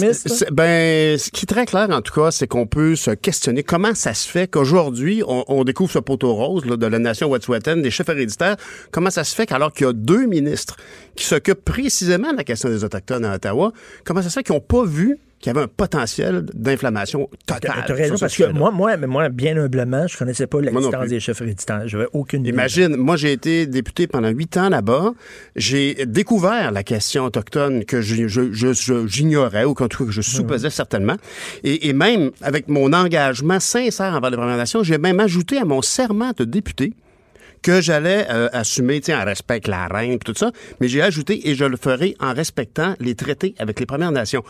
ben, ce qui est très clair, en tout cas, c'est qu'on peut se questionner comment ça se fait qu'aujourd'hui, on, on découvre ce poteau rose là, de la nation Wet'suwet'en, des chefs héréditaires, comment ça se fait qu'alors qu'il y a deux ministres qui s'occupent précisément de la question des Autochtones à Ottawa, comment ça se fait qu'ils n'ont pas vu qu'il y avait un potentiel d'inflammation totale? T'as raison, parce que moi, moi, mais moi, bien humblement, je connaissais pas l'existence des chefs héréditaires. J'avais aucune idée. Imagine, moi j'ai été député pendant huit ans là-bas. J'ai découvert la question autochtone que j'ignorais ou qu'en tout cas que je sous-pesais certainement. Et, et même avec mon engagement sincère envers les Premières Nations, j'ai même ajouté à mon serment de député que j'allais euh, assumer, tu sais, en respect avec la reine et tout ça, mais j'ai ajouté et je le ferai en respectant les traités avec les Premières Nations.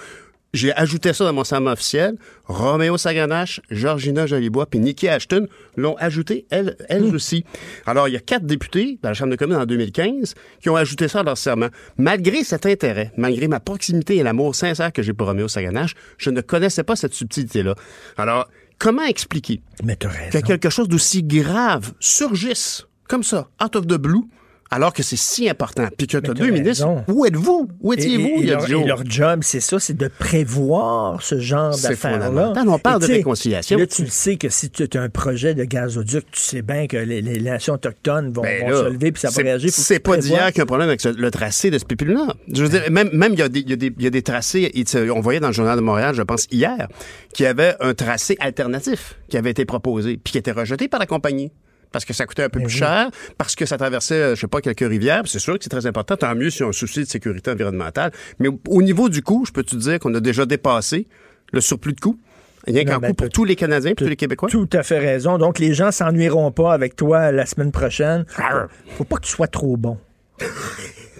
J'ai ajouté ça dans mon serment officiel. Roméo Saganache, Georgina Jolibois puis Nikki Ashton l'ont ajouté, elles, elles aussi. Alors, il y a quatre députés dans la Chambre de communes en 2015 qui ont ajouté ça à leur serment. Malgré cet intérêt, malgré ma proximité et l'amour sincère que j'ai pour Roméo Saganache, je ne connaissais pas cette subtilité-là. Alors, comment expliquer Mais que quelque chose d'aussi grave surgisse comme ça, out of the blue, alors que c'est si important, puis que tu as deux ministres, où êtes-vous? Où étiez-vous et- il y a et leur, et job, c'est ça, c'est de prévoir ce genre d'affaires-là. On parle de réconciliation. Là, tu le sais que si tu as un projet de gazoduc, tu sais bien que les, les nations autochtones vont, Ben vont là, se lever puis ça va réagir. C'est pas d'hier qu'il y a un problème avec ce- le tracé de ce pépule-là. Je veux dire, même, même il y a des, il y a des, il y a des tracés, on voyait dans le Journal de Montréal, je pense, hier, qu'il y avait un tracé alternatif qui avait été proposé, puis qui était rejeté par la compagnie. Parce que ça coûtait un peu plus cher, parce que ça traversait, euh, je sais pas, quelques rivières. C'est sûr que c'est très important. Tant mieux s'il y a un souci de sécurité environnementale. Mais au, au niveau du coût, je peux te dire qu'on a déjà dépassé le surplus de coût? Rien qu'en ben, coût pour tous les Canadiens, pour tous les Québécois? Tout à fait raison. Donc, les gens s'ennuieront pas avec toi la semaine prochaine. Faut pas que tu sois trop bon.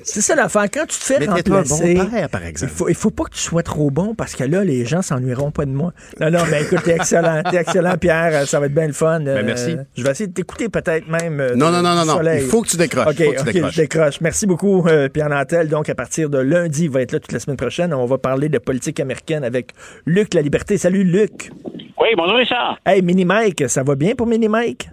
C'est ça l'affaire. Quand tu te fais Mais t'es un remplacer, bon père, par exemple? Il faut, il faut pas que tu sois trop bon parce que là, les gens s'ennuieront pas de moi. Non, non, mais écoute, t'es excellent. T'es excellent, Pierre. Ça va être bien le fun. Ben, merci. Je vais essayer de t'écouter peut-être même. euh, Non, non, non, non, non. Il faut que tu décroches. OK, Faut que tu OK, décroches. je décroche. Merci beaucoup, euh, Pierre Nantel. Donc, à partir de lundi, il va être là toute la semaine prochaine. On va parler de politique américaine avec Luc La Liberté. Salut, Luc. Oui, bonjour Richard. Hey, Mini Mike, ça va bien pour Mini Mike?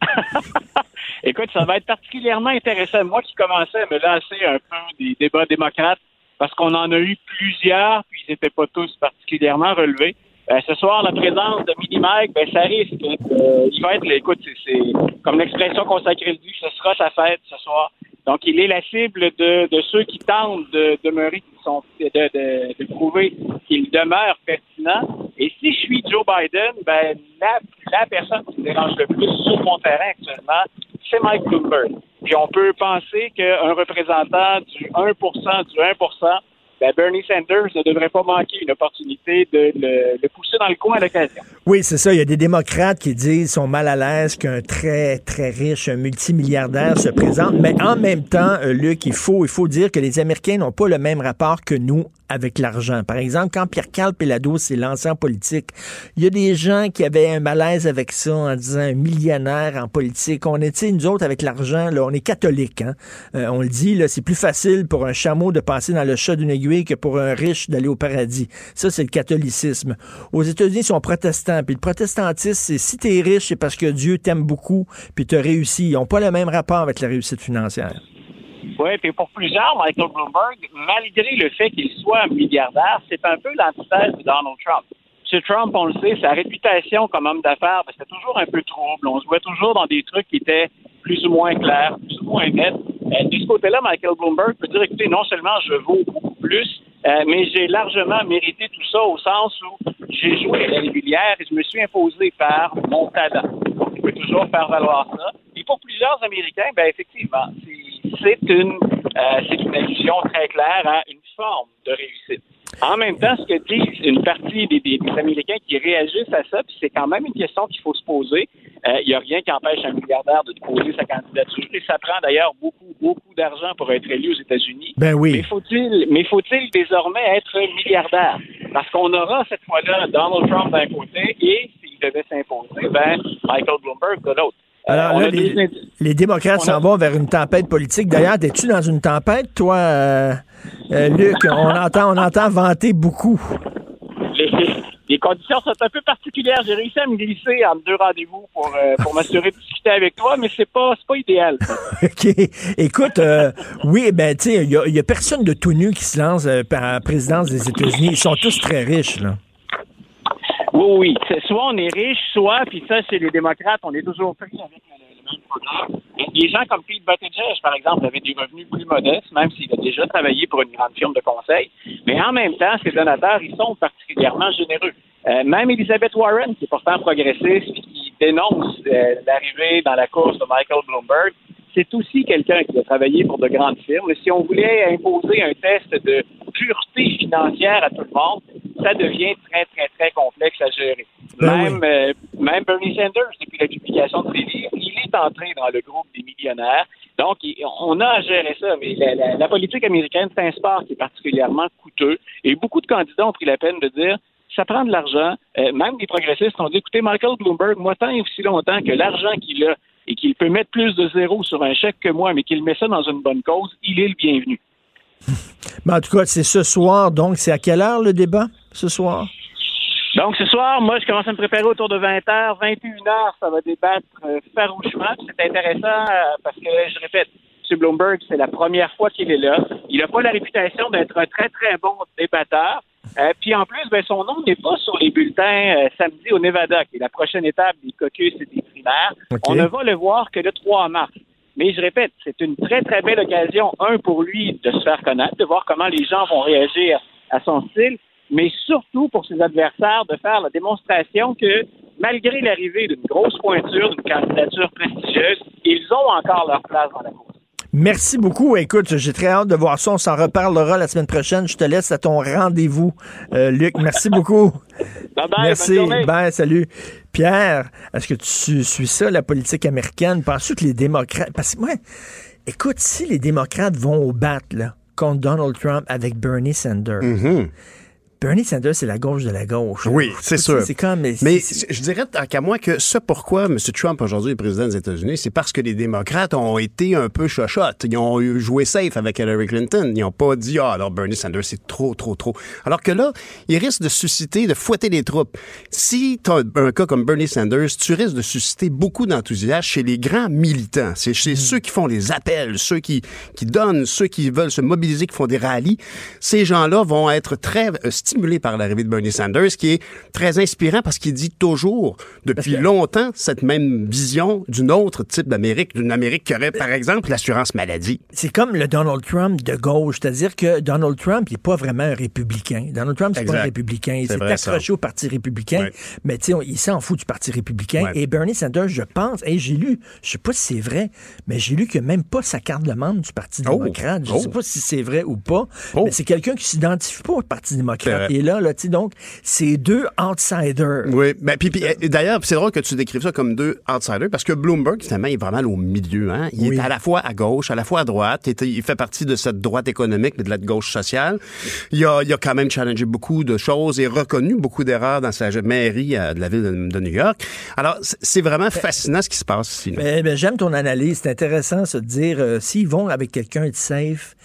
Écoute, ça va être particulièrement intéressant. Moi qui commençais à me lancer un peu des débats démocrates, parce qu'on en a eu plusieurs, puis ils n'étaient pas tous particulièrement relevés. Euh, ce soir, la présence de Mini Mike, ben, ça risque. euh, il va être, écoute, c'est- comme l'expression consacrée le dit, ce sera sa fête ce soir. Donc, il est la cible de, de ceux qui tentent de demeurer, qui sont, de, de, de prouver qu'il demeure pertinent. Et si je suis Joe Biden, ben, la, la personne qui me dérange le plus sur mon terrain actuellement, c'est Mike Bloomberg. Puis on peut penser qu'un représentant du 1 du 1 ben Bernie Sanders ne devrait pas manquer une opportunité de le, le pousser dans le coin à l'occasion. Oui, c'est ça. Il y a des démocrates qui disent sont mal à l'aise qu'un très, très riche, multimilliardaire se présente. Mais en même temps, euh, Luc, il faut, il faut dire que les Américains n'ont pas le même rapport que nous avec l'argent. Par exemple, quand Pierre-Carl Pelado s'est lancé en politique, il y a des gens qui avaient un malaise avec ça en disant un millionnaire en politique. On est, nous autres, avec l'argent, là, on est catholiques. Hein? Euh, on le dit, là, c'est plus facile pour un chameau de passer dans le chat d'une aiguille que pour un riche d'aller au paradis. Ça, c'est le catholicisme. Aux États-Unis, ils sont protestants. Puis le protestantisme, c'est si t'es riche, c'est parce que Dieu t'aime beaucoup, puis t'as réussi. Ils n'ont pas le même rapport avec la réussite financière. Oui, puis pour plusieurs, Michael Bloomberg, malgré le fait qu'il soit milliardaire, c'est un peu l'antithèse de Donald Trump. M. Trump, on le sait, sa réputation comme homme d'affaires, ben, c'était toujours un peu trouble. On se voit toujours dans des trucs qui étaient plus ou moins clairs, plus ou moins nets. Euh, de ce côté-là, Michael Bloomberg peut dire, écoutez, non seulement je vaux beaucoup plus, euh, mais j'ai largement mérité tout ça au sens où j'ai joué à la régulière et je me suis imposé par mon talent. Donc, il peut toujours faire valoir ça. Et pour plusieurs Américains, ben effectivement, c'est- une, euh, c'est une allusion très claire à une forme de réussite. En même temps, ce que disent une partie des, des- des Américains qui réagissent à ça, puis c'est quand même une question qu'il faut se poser. Euh, Il n'y a rien qui empêche un milliardaire de déposer sa candidature. Et ça prend d'ailleurs beaucoup, beaucoup d'argent pour être élu aux États-Unis. Ben oui. Mais faut-il, mais faut-il désormais être milliardaire? Parce qu'on aura cette fois-là Donald Trump d'un côté et s'il devait s'imposer, ben Michael Bloomberg de l'autre. Alors là, les, des- les démocrates a- s'en vont vers une tempête politique. D'ailleurs, es-tu dans une tempête, toi, euh, euh, Luc? On entend, on entend vanter beaucoup. les, les conditions sont un peu particulières. J'ai réussi à me glisser entre deux rendez-vous pour, euh, pour m'assurer de discuter avec toi, mais c'est pas, c'est pas idéal. OK. Écoute, euh, oui, ben, tu sais, il y y a personne de tout nu qui se lance par la présidence des États-Unis. Ils sont tous très riches, là. Oui, oui. C'est- Soit on est riche, soit, puis ça, chez les démocrates, on est toujours pris avec le, même programme. Et Des gens comme Pete Buttigieg, par exemple, avaient des revenus plus modestes, même s'il a déjà travaillé pour une grande firme de conseil. Mais en même temps, ces donateurs, ils sont particulièrement généreux. Euh, même Elizabeth Warren, qui est pourtant progressiste, qui dénonce euh, l'arrivée dans la course de Michael Bloomberg, c'est aussi quelqu'un qui a travaillé pour de grandes firmes. Si on voulait imposer un test de pureté financière à tout le monde, ça devient très, très, très complexe à gérer. Ben même, euh, même Bernie Sanders, depuis la publication de ses livres, il est entré dans le groupe des millionnaires. Donc, on a à gérer ça. Mais la, la- la politique américaine, c'est un sport qui est particulièrement coûteux. Et beaucoup de candidats ont pris la peine de dire ça prend de l'argent. Euh, même des progressistes ont dit écoutez, Michael Bloomberg, moi, tant et aussi longtemps que l'argent qu'il a et qu'il peut mettre plus de zéro sur un chèque que moi, mais qu'il met ça dans une bonne cause, il est le bienvenu. Mais en tout cas, c'est ce soir, donc c'est à quelle heure le débat, ce soir? Donc, ce soir, moi, je commence à me préparer autour de 20h. 21h, ça va débattre euh, farouchement. C'est intéressant euh, parce que, je répète, M. Bloomberg, c'est la première fois qu'il est là. Il n'a pas la réputation d'être un très, très bon débatteur. Euh, puis en plus, ben, son nom n'est pas sur les bulletins euh, samedi au Nevada, qui est la prochaine étape des caucus et des primaires. On ne va le voir que le 3 mars. Mais je répète, c'est une très, très belle occasion, un, pour lui de se faire connaître, de voir comment les gens vont réagir à son style, mais surtout pour ses adversaires de faire la démonstration que, malgré l'arrivée d'une grosse pointure, d'une candidature prestigieuse, ils ont encore leur place dans la course. Merci beaucoup. Écoute, j'ai très hâte de voir ça. On s'en reparlera la semaine prochaine. Je te laisse à ton rendez-vous, euh, Luc. Merci beaucoup. Bye bye, Merci. Bye, salut. Pierre, est-ce que tu suis ça, la politique américaine? Penses-tu que les démocrates. Parce que moi, Écoute, si les démocrates vont au bat là, contre Donald Trump avec Bernie Sanders, Mhm. Bernie Sanders, c'est la gauche de la gauche. Oui, c'est sûr. C'est comme. Mais je dirais tant qu'à moi que ce pourquoi M. Trump aujourd'hui est président des États-Unis, c'est parce que les démocrates ont été un peu chochottes. Ils ont joué safe avec Hillary Clinton. Ils n'ont pas dit ah alors Bernie Sanders c'est trop trop trop. Alors que là, il risque de susciter, de fouetter les troupes. Si tu as un cas comme Bernie Sanders, tu risques de susciter beaucoup d'enthousiasme chez les grands militants. C'est chez Hmm. ceux qui font les appels, ceux qui qui donnent, ceux qui veulent se mobiliser, qui font des rallyes. Ces gens-là vont être très stimulés par l'arrivée de Bernie Sanders, qui est très inspirant parce qu'il dit toujours, depuis longtemps, cette même vision d'une autre type d'Amérique, d'une Amérique qui aurait, par exemple, l'assurance maladie. C'est comme le Donald Trump de gauche, c'est-à-dire que Donald Trump n'est pas vraiment un républicain. Donald Trump, c'est pas un républicain. Il s'est ça. accroché au Parti républicain, Ouais. mais tu sais, on- il s'en fout du Parti républicain. Ouais. Et Bernie Sanders, je pense, et j'ai lu, je sais pas si c'est vrai, mais j'ai lu a même pas sa carte de membre du Parti Oh. démocrate. Je Oh. sais pas si c'est vrai ou pas, mais c'est quelqu'un qui s'identifie pas au Parti démocrate. Et là, là, tu sais, donc, c'est deux outsiders. Oui, ben, puis, puis, euh, d'ailleurs, c'est drôle que tu décrives ça comme deux outsiders parce que Bloomberg, finalement, il est vraiment au milieu. Hein? Il Oui. est à la fois à gauche, à la fois à droite. Il, fait partie de cette droite économique, mais de la gauche sociale. Il a, il a quand même challengé beaucoup de choses et reconnu beaucoup d'erreurs dans sa mairie euh, de la ville de, de New York. Alors, c'est- vraiment fascinant ce qui se passe ici. Mais, mais j'aime ton analyse. C'est intéressant de se dire euh, s'ils vont avec quelqu'un de safe,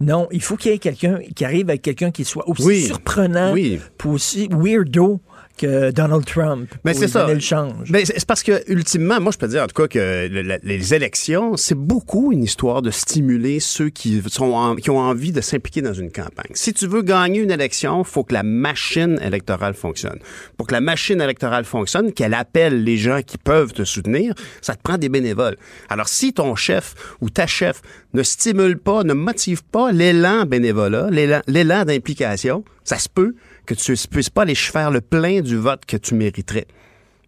non, il faut qu'il y ait quelqu'un qui arrive avec quelqu'un qui soit aussi Oui. surprenant, Oui. puis aussi weirdo que Donald Trump. Mais c'est ça. le change. Mais c'est parce que, ultimement, moi, je peux dire, en tout cas, que le- la- les élections, c'est beaucoup une histoire de stimuler ceux qui, sont en- qui ont envie de s'impliquer dans une campagne. Si tu veux gagner une élection, faut que la machine électorale fonctionne. Pour que la machine électorale fonctionne, qu'elle appelle les gens qui peuvent te soutenir, ça te prend des bénévoles. Alors, si ton chef ou ta chef ne stimule pas, ne motive pas l'élan bénévolat, l'élan d'implication, ça se peut que tu ne puisses pas aller faire le plein du vote que tu mériterais.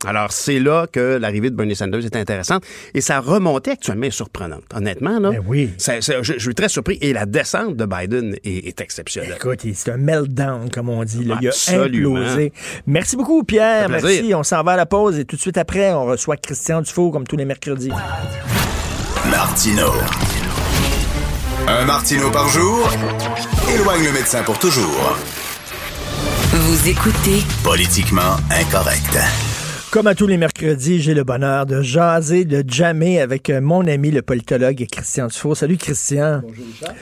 Alors, c'est là que l'arrivée de Bernie Sanders est intéressante. Et sa remontée actuellement est surprenante. Honnêtement, là. oui. ça- ça- je, je suis très surpris. Et la descente de Biden est, est exceptionnelle. Écoute, c'est un meltdown, comme on dit. là. Il a implosé. Merci beaucoup, Pierre. Merci. On s'en va à la pause et tout de suite après, on reçoit Christian Dufault, comme tous les mercredis. Martino. Un Martino par jour éloigne le médecin pour toujours. Vous écoutez Politiquement incorrect. Comme à tous les mercredis, j'ai le bonheur de jaser, de jammer avec euh, mon ami, le politologue Christian Dufault. Salut, Christian. Bonjour, Richard.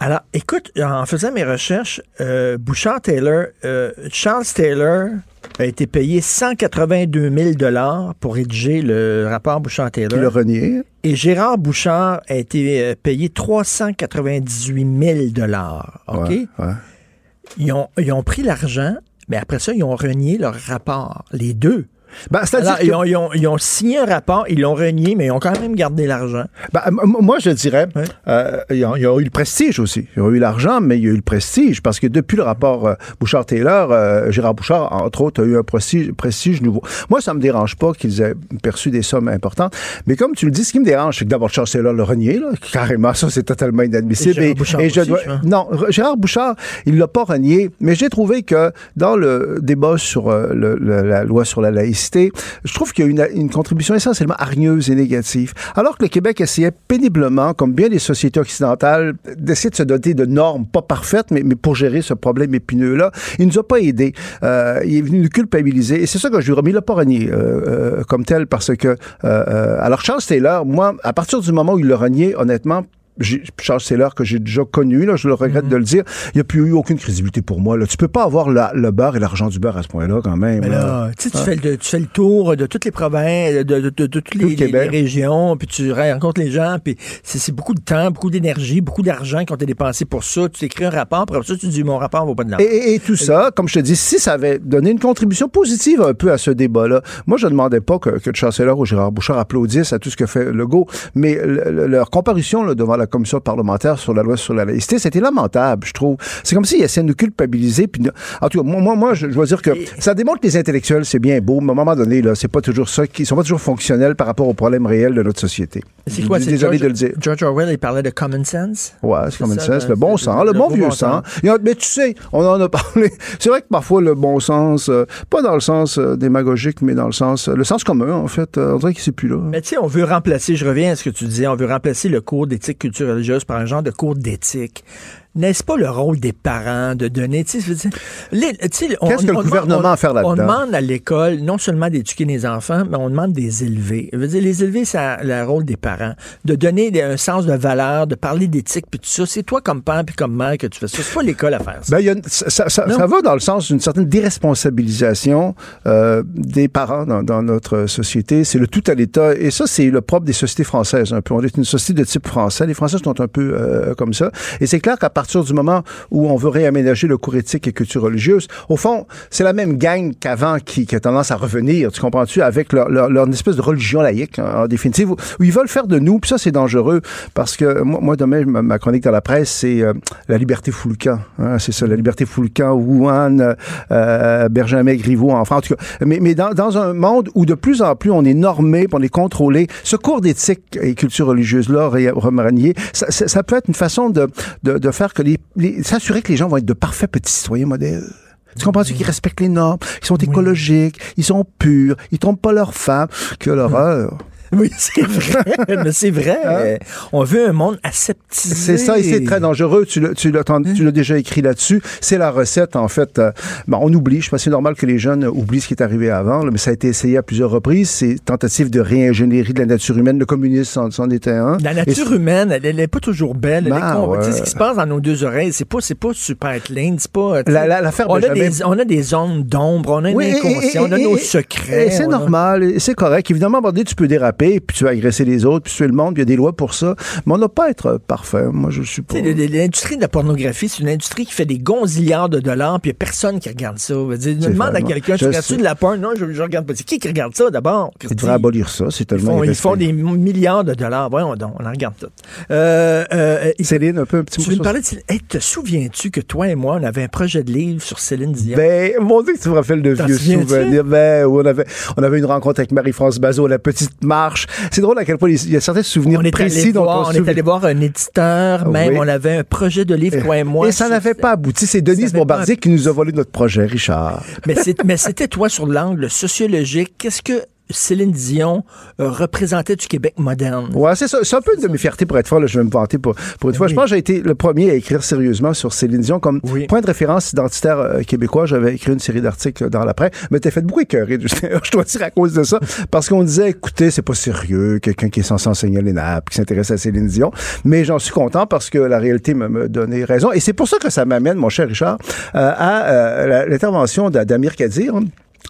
Alors, écoute, en faisant mes recherches, euh, Bouchard Taylor, euh, Charles Taylor a été payé 182 000 pour rédiger le rapport Bouchard-Taylor. Le renier. Et Gérard Bouchard a été payé 398 000 OK? Ouais, ouais. Ils, ont, ils ont pris l'argent, mais après ça, ils ont renié leur rapport, les deux. Ben, c'est-à-dire Alors, que- ils, ont, ils ont- ils ont signé un rapport, ils l'ont renié, mais ils ont quand même gardé l'argent. Ben, m- moi, je dirais, euh, ils, ont, ils ont eu le prestige aussi. Ils ont eu l'argent, mais il y a eu le prestige parce que depuis le rapport euh, Bouchard-Taylor, euh, Gérard Bouchard, entre autres, a eu un prestige, prestige nouveau. Moi, ça me dérange pas qu'ils aient perçu des sommes importantes, mais comme tu le dis, ce qui me dérange, c'est que d'abord Charles Taylor le renier, là, carrément, ça, c'est totalement inadmissible. Et Gérard je aussi, dois- non, Gérard Bouchard, il l'a pas renié, mais j'ai trouvé que dans le débat sur euh, le- le- la loi sur la laïcité, je trouve qu'il y a une, une contribution essentiellement hargneuse et négative. Alors que le Québec essayait péniblement, comme bien les sociétés occidentales, d'essayer de se doter de normes pas parfaites, mais, pour gérer ce problème épineux-là, il nous a pas aidés. Euh, il est venu nous culpabiliser. Et c'est ça que je lui. Il l'a pas renié euh, euh, comme tel parce que... euh, euh, alors Charles Taylor, moi, à partir du moment où il l'a renié, honnêtement, Charles Taylor, que j'ai déjà connu, là, je le Mhm. regrette de le dire, il n'y a plus eu aucune crédibilité pour moi. Là. Tu peux pas avoir la- le beurre et l'argent du beurre à ce point-là, quand même. Mais là, tu sais, tu, Hein? fais le, tu fais le tour de toutes les provinces, de, de- de- de toutes les, régions, puis tu rencontres les gens, puis c'est beaucoup de temps, beaucoup d'énergie, beaucoup d'argent qui ont été dépensés pour ça. Tu écris un rapport, après ça, tu dis, mon rapport vaut pas de l'argent. Et, et- et tout ça, comme je te dis, si ça avait donné une contribution positive un peu à ce débat-là, moi, je ne demandais pas que, que le chancellor ou Gérard Bouchard applaudissent à tout ce que fait Legault, mais le- le- leur comparution là, devant la commission parlementaire sur la loi sur la laïcité, c'était lamentable, je trouve. C'est comme s'ils essaient de nous culpabiliser. Puis, en tout cas, moi, moi, moi, je, je dois dire que ça démontre que les intellectuels, c'est bien beau, mais à un moment donné, là, c'est pas toujours ça, qui sont pas toujours fonctionnels par rapport aux problèmes réels de notre société. C'est quoi, c'est Désolé George, de le dire. George Orwell, il parlait de common sense? Ouais, c'est common ça, sense, ben, le bon sens, le, le bon bon vieux bon sens. mais tu sais, on en a parlé. C'est vrai que parfois le bon sens, euh, pas dans le sens euh, démagogique, mais dans le sens, euh, le sens commun en fait. on dirait qu'il c'est plus là. Mais tu sais, on veut remplacer, je reviens à ce que tu disais, on veut remplacer le cours d'éthique religieuse par un genre de cours d'éthique. N'est-ce pas le rôle des parents de donner, tu sais, Qu'est-ce que le on demande- gouvernement on- a à faire là-dedans? On demande à l'école non seulement d'éduquer les enfants, mais on demande des élevés. Je veux dire, les élevés, c'est le rôle des parents. De donner des- un sens de valeur, de parler d'éthique, puis tout ça. C'est toi comme père puis comme mère que tu fais ça. C'est pas l'école à faire ça. Ben, y a une- ça, va dans le sens d'une certaine déresponsabilisation euh, des parents dans, dans notre société. C'est le tout à l'État. Et ça, c'est le propre des sociétés françaises un peu. On est une société de type français. Les Français sont un peu euh, comme ça. Et c'est clair qu'à partir du moment où on veut réaménager le cours éthique et culture religieuse, au fond, c'est la même gang qu'avant qui, qui a tendance à revenir, tu comprends-tu, avec leur, leur, leur espèce de religion laïque, en définitive, où, ils veulent faire de nous, puis ça, c'est dangereux, parce que moi, moi, demain, ma, chronique dans la presse, c'est euh, la liberté Foulcan. Hein, c'est ça, la liberté Foulcan, Wuhan, euh, euh, Benjamin Griveaux, en France, tout cas. Mais, mais dans, dans un monde où de plus en plus on est normé, on est contrôlé, ce cours d'éthique et culture religieuse-là, Romanier, ça, ça, peut être une façon de, de faire que les, les s'assurer que les gens vont être de parfaits petits citoyens modèles. Tu comprends-tu qu'ils respectent les normes, qu'ils sont écologiques, ils sont purs, ils trompent pas leurs femmes. Quelle horreur. Oui, c'est vrai. mais c'est vrai. On veut un monde aseptisé. C'est ça, et c'est très dangereux. Tu l'as, tu l'as, tu l'as déjà écrit là-dessus. C'est la recette, en fait. Euh, bon, on oublie. Je pense que c'est normal que les jeunes oublient ce qui est arrivé avant, là, mais ça a été essayé à plusieurs reprises. Ces tentatives de réingénierie de la nature humaine. Le communisme c'en était un. La nature humaine, elle, elle est pas toujours belle. Ben, ouais. Tu sais, ce qui se passe dans nos deux oreilles, c'est pas, c'est pas super clean, c'est pas. tu sais, La- la- l'affaire on, a des, on a des zones d'ombre, on a une Oui, et- on a nos et- secrets. et C'est a- normal, et c'est correct. Évidemment, à un moment donné, tu peux déraper, puis tu vas agresser les autres, puis tuer le monde, puis il y a des lois pour ça. Mais on n'a pas à être parfait. Moi, je suis pas. Tu L'industrie de la pornographie, c'est une industrie qui fait des gonzillards de dollars, puis il n'y a personne qui regarde ça. Dire, demande à quelqu'un, tu je regardes-tu de la porn? Non, je, je regarde pas. C'est qui qui regarde ça d'abord? Ils devraient abolir ça. C'est Ils tellement font, ils font des milliards de dollars. Voyons donc, on en regarde tout. Euh, euh, Céline, un peu, un petit tu mot veux me parler de Céline? Hey, te souviens-tu que toi et moi, on avait un projet de livre sur Céline Dion? Ben, mon Dieu, que tu me rappelles de vieux souvenirs? Ben, on avait, on avait une rencontre avec Marie-France Bazot, la petite marche. C'est drôle à quel point il y a certains souvenirs on précis dont voir, on on est allé voir un éditeur, même Oui. on avait un projet de livre, toi et moi. Et ça n'avait pas abouti. C'est Denise Bombardier pas- qui nous a volé notre projet, Richard. Mais c'était toi sur l'angle sociologique. Qu'est-ce que Céline Dion euh, représentait du Québec moderne? Ouais, c'est ça. C'est un peu une de mes fiertés pour être fort. Là, je vais me vanter pour, pour une fois. Je pense que j'ai été le premier à écrire sérieusement sur Céline Dion comme point de référence identitaire euh, québécois. J'avais écrit une série d'articles dans l'après. Mais t'as fait beaucoup écœurer. Je dois dire à cause de ça. Parce qu'on disait, écoutez, c'est pas sérieux. Quelqu'un qui est censé enseigner les nappes, qui s'intéresse à Céline Dion. Mais j'en suis content parce que la réalité me, me donnait raison. Et c'est pour ça que ça m'amène, mon cher Richard, euh, à euh, la- l'intervention d'A- d'Amir Kadir.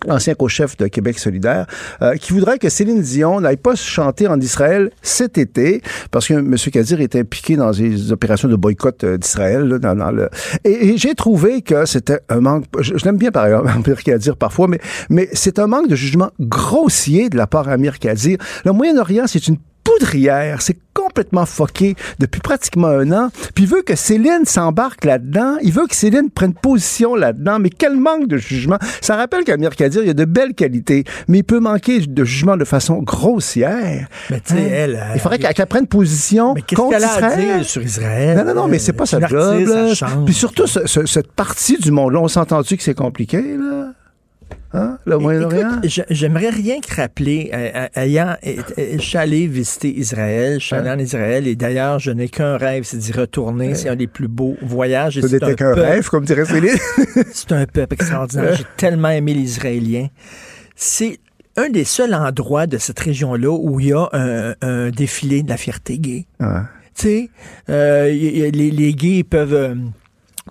L'ancien co-chef de Québec solidaire, euh, qui voudrait que Céline Dion n'aille pas chanter en Israël cet été, parce que M. Kadir est impliqué dans des opérations de boycott euh, d'Israël. dans, le... Et, j'ai trouvé que c'était un manque... Je, je bien, par exemple, Amir Kadir, parfois, mais, mais c'est un manque de jugement grossier de la part d'Amir Kadir. Le Moyen-Orient, c'est une poudrière, c'est complètement foqué depuis pratiquement un an. Puis il veut que Céline s'embarque là-dedans. Il veut que Céline prenne position là-dedans. Mais quel manque de jugement. Ça rappelle qu'Amir Kadir, il a de belles qualités, mais il peut manquer de jugement de façon grossière. Mais tu sais, Hein? elle, elle- Il faudrait qu'elle prenne position Qu'est-ce contre qu'elle a à Israël. dire sur Israël? Non, non, non, mais c'est pas sa job. Puis surtout, ce- ce- cette partie du monde-là, on s'est entendu que c'est compliqué, là? Hein? Le Moyen-Orient? J'aimerais rien que rappeler, euh, euh, ayant, euh, euh, je suis allé visiter Israël, je suis allé en Israël, et d'ailleurs, je n'ai qu'un rêve, c'est d'y retourner. C'est un des plus beaux voyages. Ce n'était un qu'un rêve, comme dirait Céline. c'est un peuple extraordinaire. J'ai tellement aimé les Israéliens. C'est un des seuls endroits de cette région-là où il y a un, un défilé de la fierté gay. Ouais. Tu sais, euh, les, les gays peuvent euh,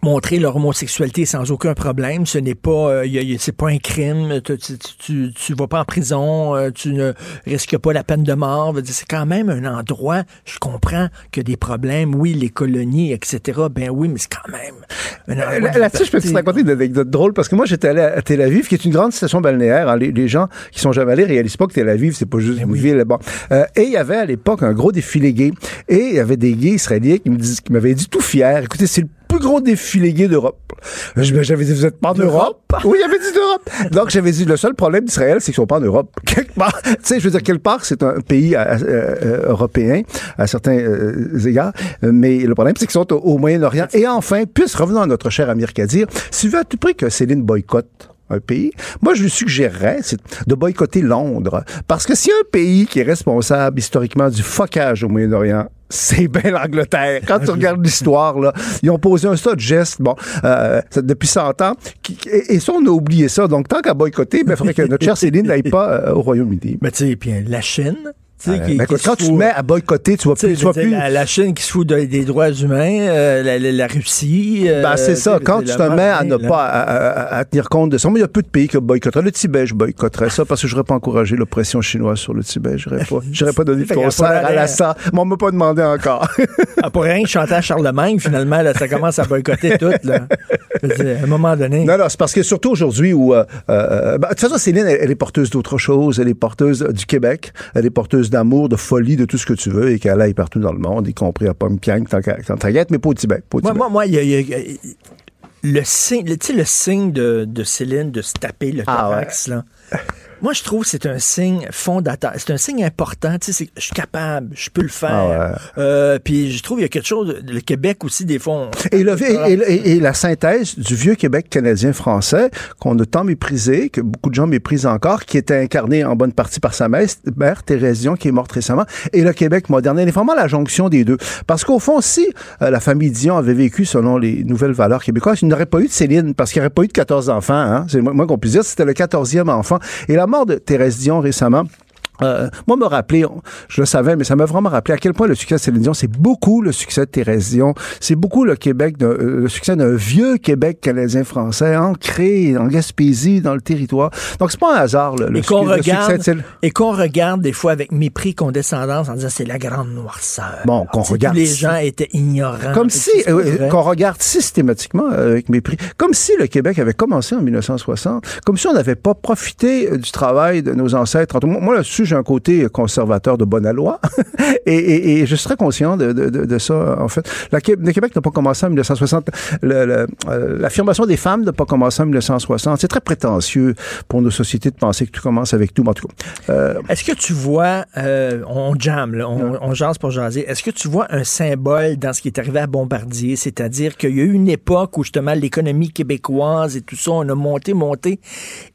montrer leur homosexualité sans aucun problème. Ce n'est pas, euh, y a- y a- c'est pas un crime. Tu, tu, tu, tu vas pas en prison. euh, tu ne risques pas la peine de mort. C'est quand même un endroit. Je comprends qu'il y a des problèmes. Oui, les colonies, etc. Ben oui, mais c'est quand même. un endroit de Là- Là-dessus, je peux te raconter une anecdote drôle parce que moi, j'étais allé à Tel Aviv, qui est une grande station balnéaire. hein. Les, les gens qui sont jamais allés réalisent pas que Tel Aviv, c'est pas juste Ben une ville. Bon. Euh, et il y avait à l'époque un gros défilé gay. Et il y avait des gays israéliens qui me disent- qui m'avaient dit tout fiers. Écoutez, c'est le plus gros défilé gay d'Europe. J'avais dit, vous êtes pas en Europe? Oui, j'avais dit d'Europe. Donc, j'avais dit, le seul problème d'Israël, c'est qu'ils sont pas en Europe. Quelque part, tu sais, je veux dire, quelque part, c'est un pays euh, euh, européen à certains euh, égards. Mais le problème, c'est qu'ils sont au, au Moyen-Orient. Et enfin, puisse revenons à notre cher Amir Kadir, veut à tout prix que Céline boycotte un pays, moi, je lui suggérerais de boycotter Londres. Parce que s'il y a un pays qui est responsable historiquement du focage au Moyen-Orient, c'est bien l'Angleterre. Quand tu regardes l'histoire, là, ils ont posé un tas de gestes, bon, euh, depuis 100 ans, qui- et, et ça, on a oublié ça. Donc, tant qu'à boycotter, il faudrait que notre chère Céline n'aille pas euh, au Royaume-Uni. Mais tu sais, puis la Chine, qui- qui quand tu te mets à boycotter, tu vas plus... Tu vas plus la, la Chine qui se fout de- des droits humains, euh, la, la- la Russie. euh, Ben, c'est ça. Quand tu te mets à ne pas à, à- à tenir compte de ça, moi, il y a peu de pays qui boycotteraient. Le Tibet, je boycotterais ça parce que je n'aurais pas encouragé l'oppression chinoise sur le Tibet. Je n'aurais pas, j'aurais pas donné de concert à la sa. Mais on m'a pas demandé encore. Ah, pour rien chanter à Charlemagne, finalement, là, ça commence à boycotter tout. Là. Dire, à un moment donné. Non, non, c'est parce que surtout aujourd'hui où... euh, euh, ben, de toute façon, Céline, elle, elle est porteuse d'autre chose. Elle est porteuse du Québec. Elle est porteuse d'amour, de folie, de tout ce que tu veux et qu'elle aille partout dans le monde, y compris à Pompiang, tant qu'à tant qu'à y être, mais pas au Tibet. pas au Moi, Tibet. moi, moi, il y a, y a- il y a- le signe, le- tu sais, le signe de, de Céline de se taper le Ah, thorax, là. Moi, je trouve que c'est un signe fondateur. C'est un signe important. Tu sais, c'est- je suis capable, je peux le faire. Ah ouais. Euh, puis je trouve qu'il y a quelque chose. Le Québec aussi, des fois. on- Et, le- et- et- et la synthèse du vieux Québec canadien-français qu'on a tant méprisé, que beaucoup de gens méprisent encore, qui était incarné en bonne partie par sa mère, mère Thérèse Dion, qui est morte récemment, et le Québec moderne. Elle est vraiment la jonction des deux. Parce qu'au fond, si euh, la famille Dion avait vécu selon les nouvelles valeurs québécoises, il n'aurait pas eu de Céline, parce qu'il n'y aurait pas eu de 14 enfants. Hein? C'est moins qu'on puisse dire. C'était le 14e enfant. Et la mort de Thérèse Dion récemment, euh, moi, me rappeler, je le savais, mais ça m'a vraiment rappelé à quel point le succès de Céline Dion, c'est beaucoup le succès de Thérèse Dion, c'est beaucoup le Québec, euh, le succès d'un vieux Québec canadien-français, ancré en Gaspésie, dans le territoire. Donc, c'est pas un hasard, le, le Et qu'on succès- le succès regarde, de et qu'on regarde des fois avec mépris, condescendance, en disant c'est la grande noirceur. Bon, qu'on regarde. Les gens étaient ignorants. Comme si, euh, qu'on regarde systématiquement avec mépris, comme si le Québec avait commencé en 1960, comme si on n'avait pas profité du travail de nos ancêtres. Moi, moi, là-dessus, j'ai un côté conservateur de bonne loi, et, et- et je suis très conscient de, de- de- de ça, en fait. La le Québec n'a pas commencé en 1960. Le- le- euh, L'affirmation des femmes n'a pas commencé en 1960. C'est très prétentieux pour nos sociétés de penser que tout commence avec tout. En tout cas, euh, Est-ce que tu vois, euh, on jam, là, on, on jase pour jaser, est-ce que tu vois un symbole dans ce qui est arrivé à Bombardier? C'est-à-dire qu'il y a eu une époque où justement l'économie québécoise et tout ça, on a monté, monté.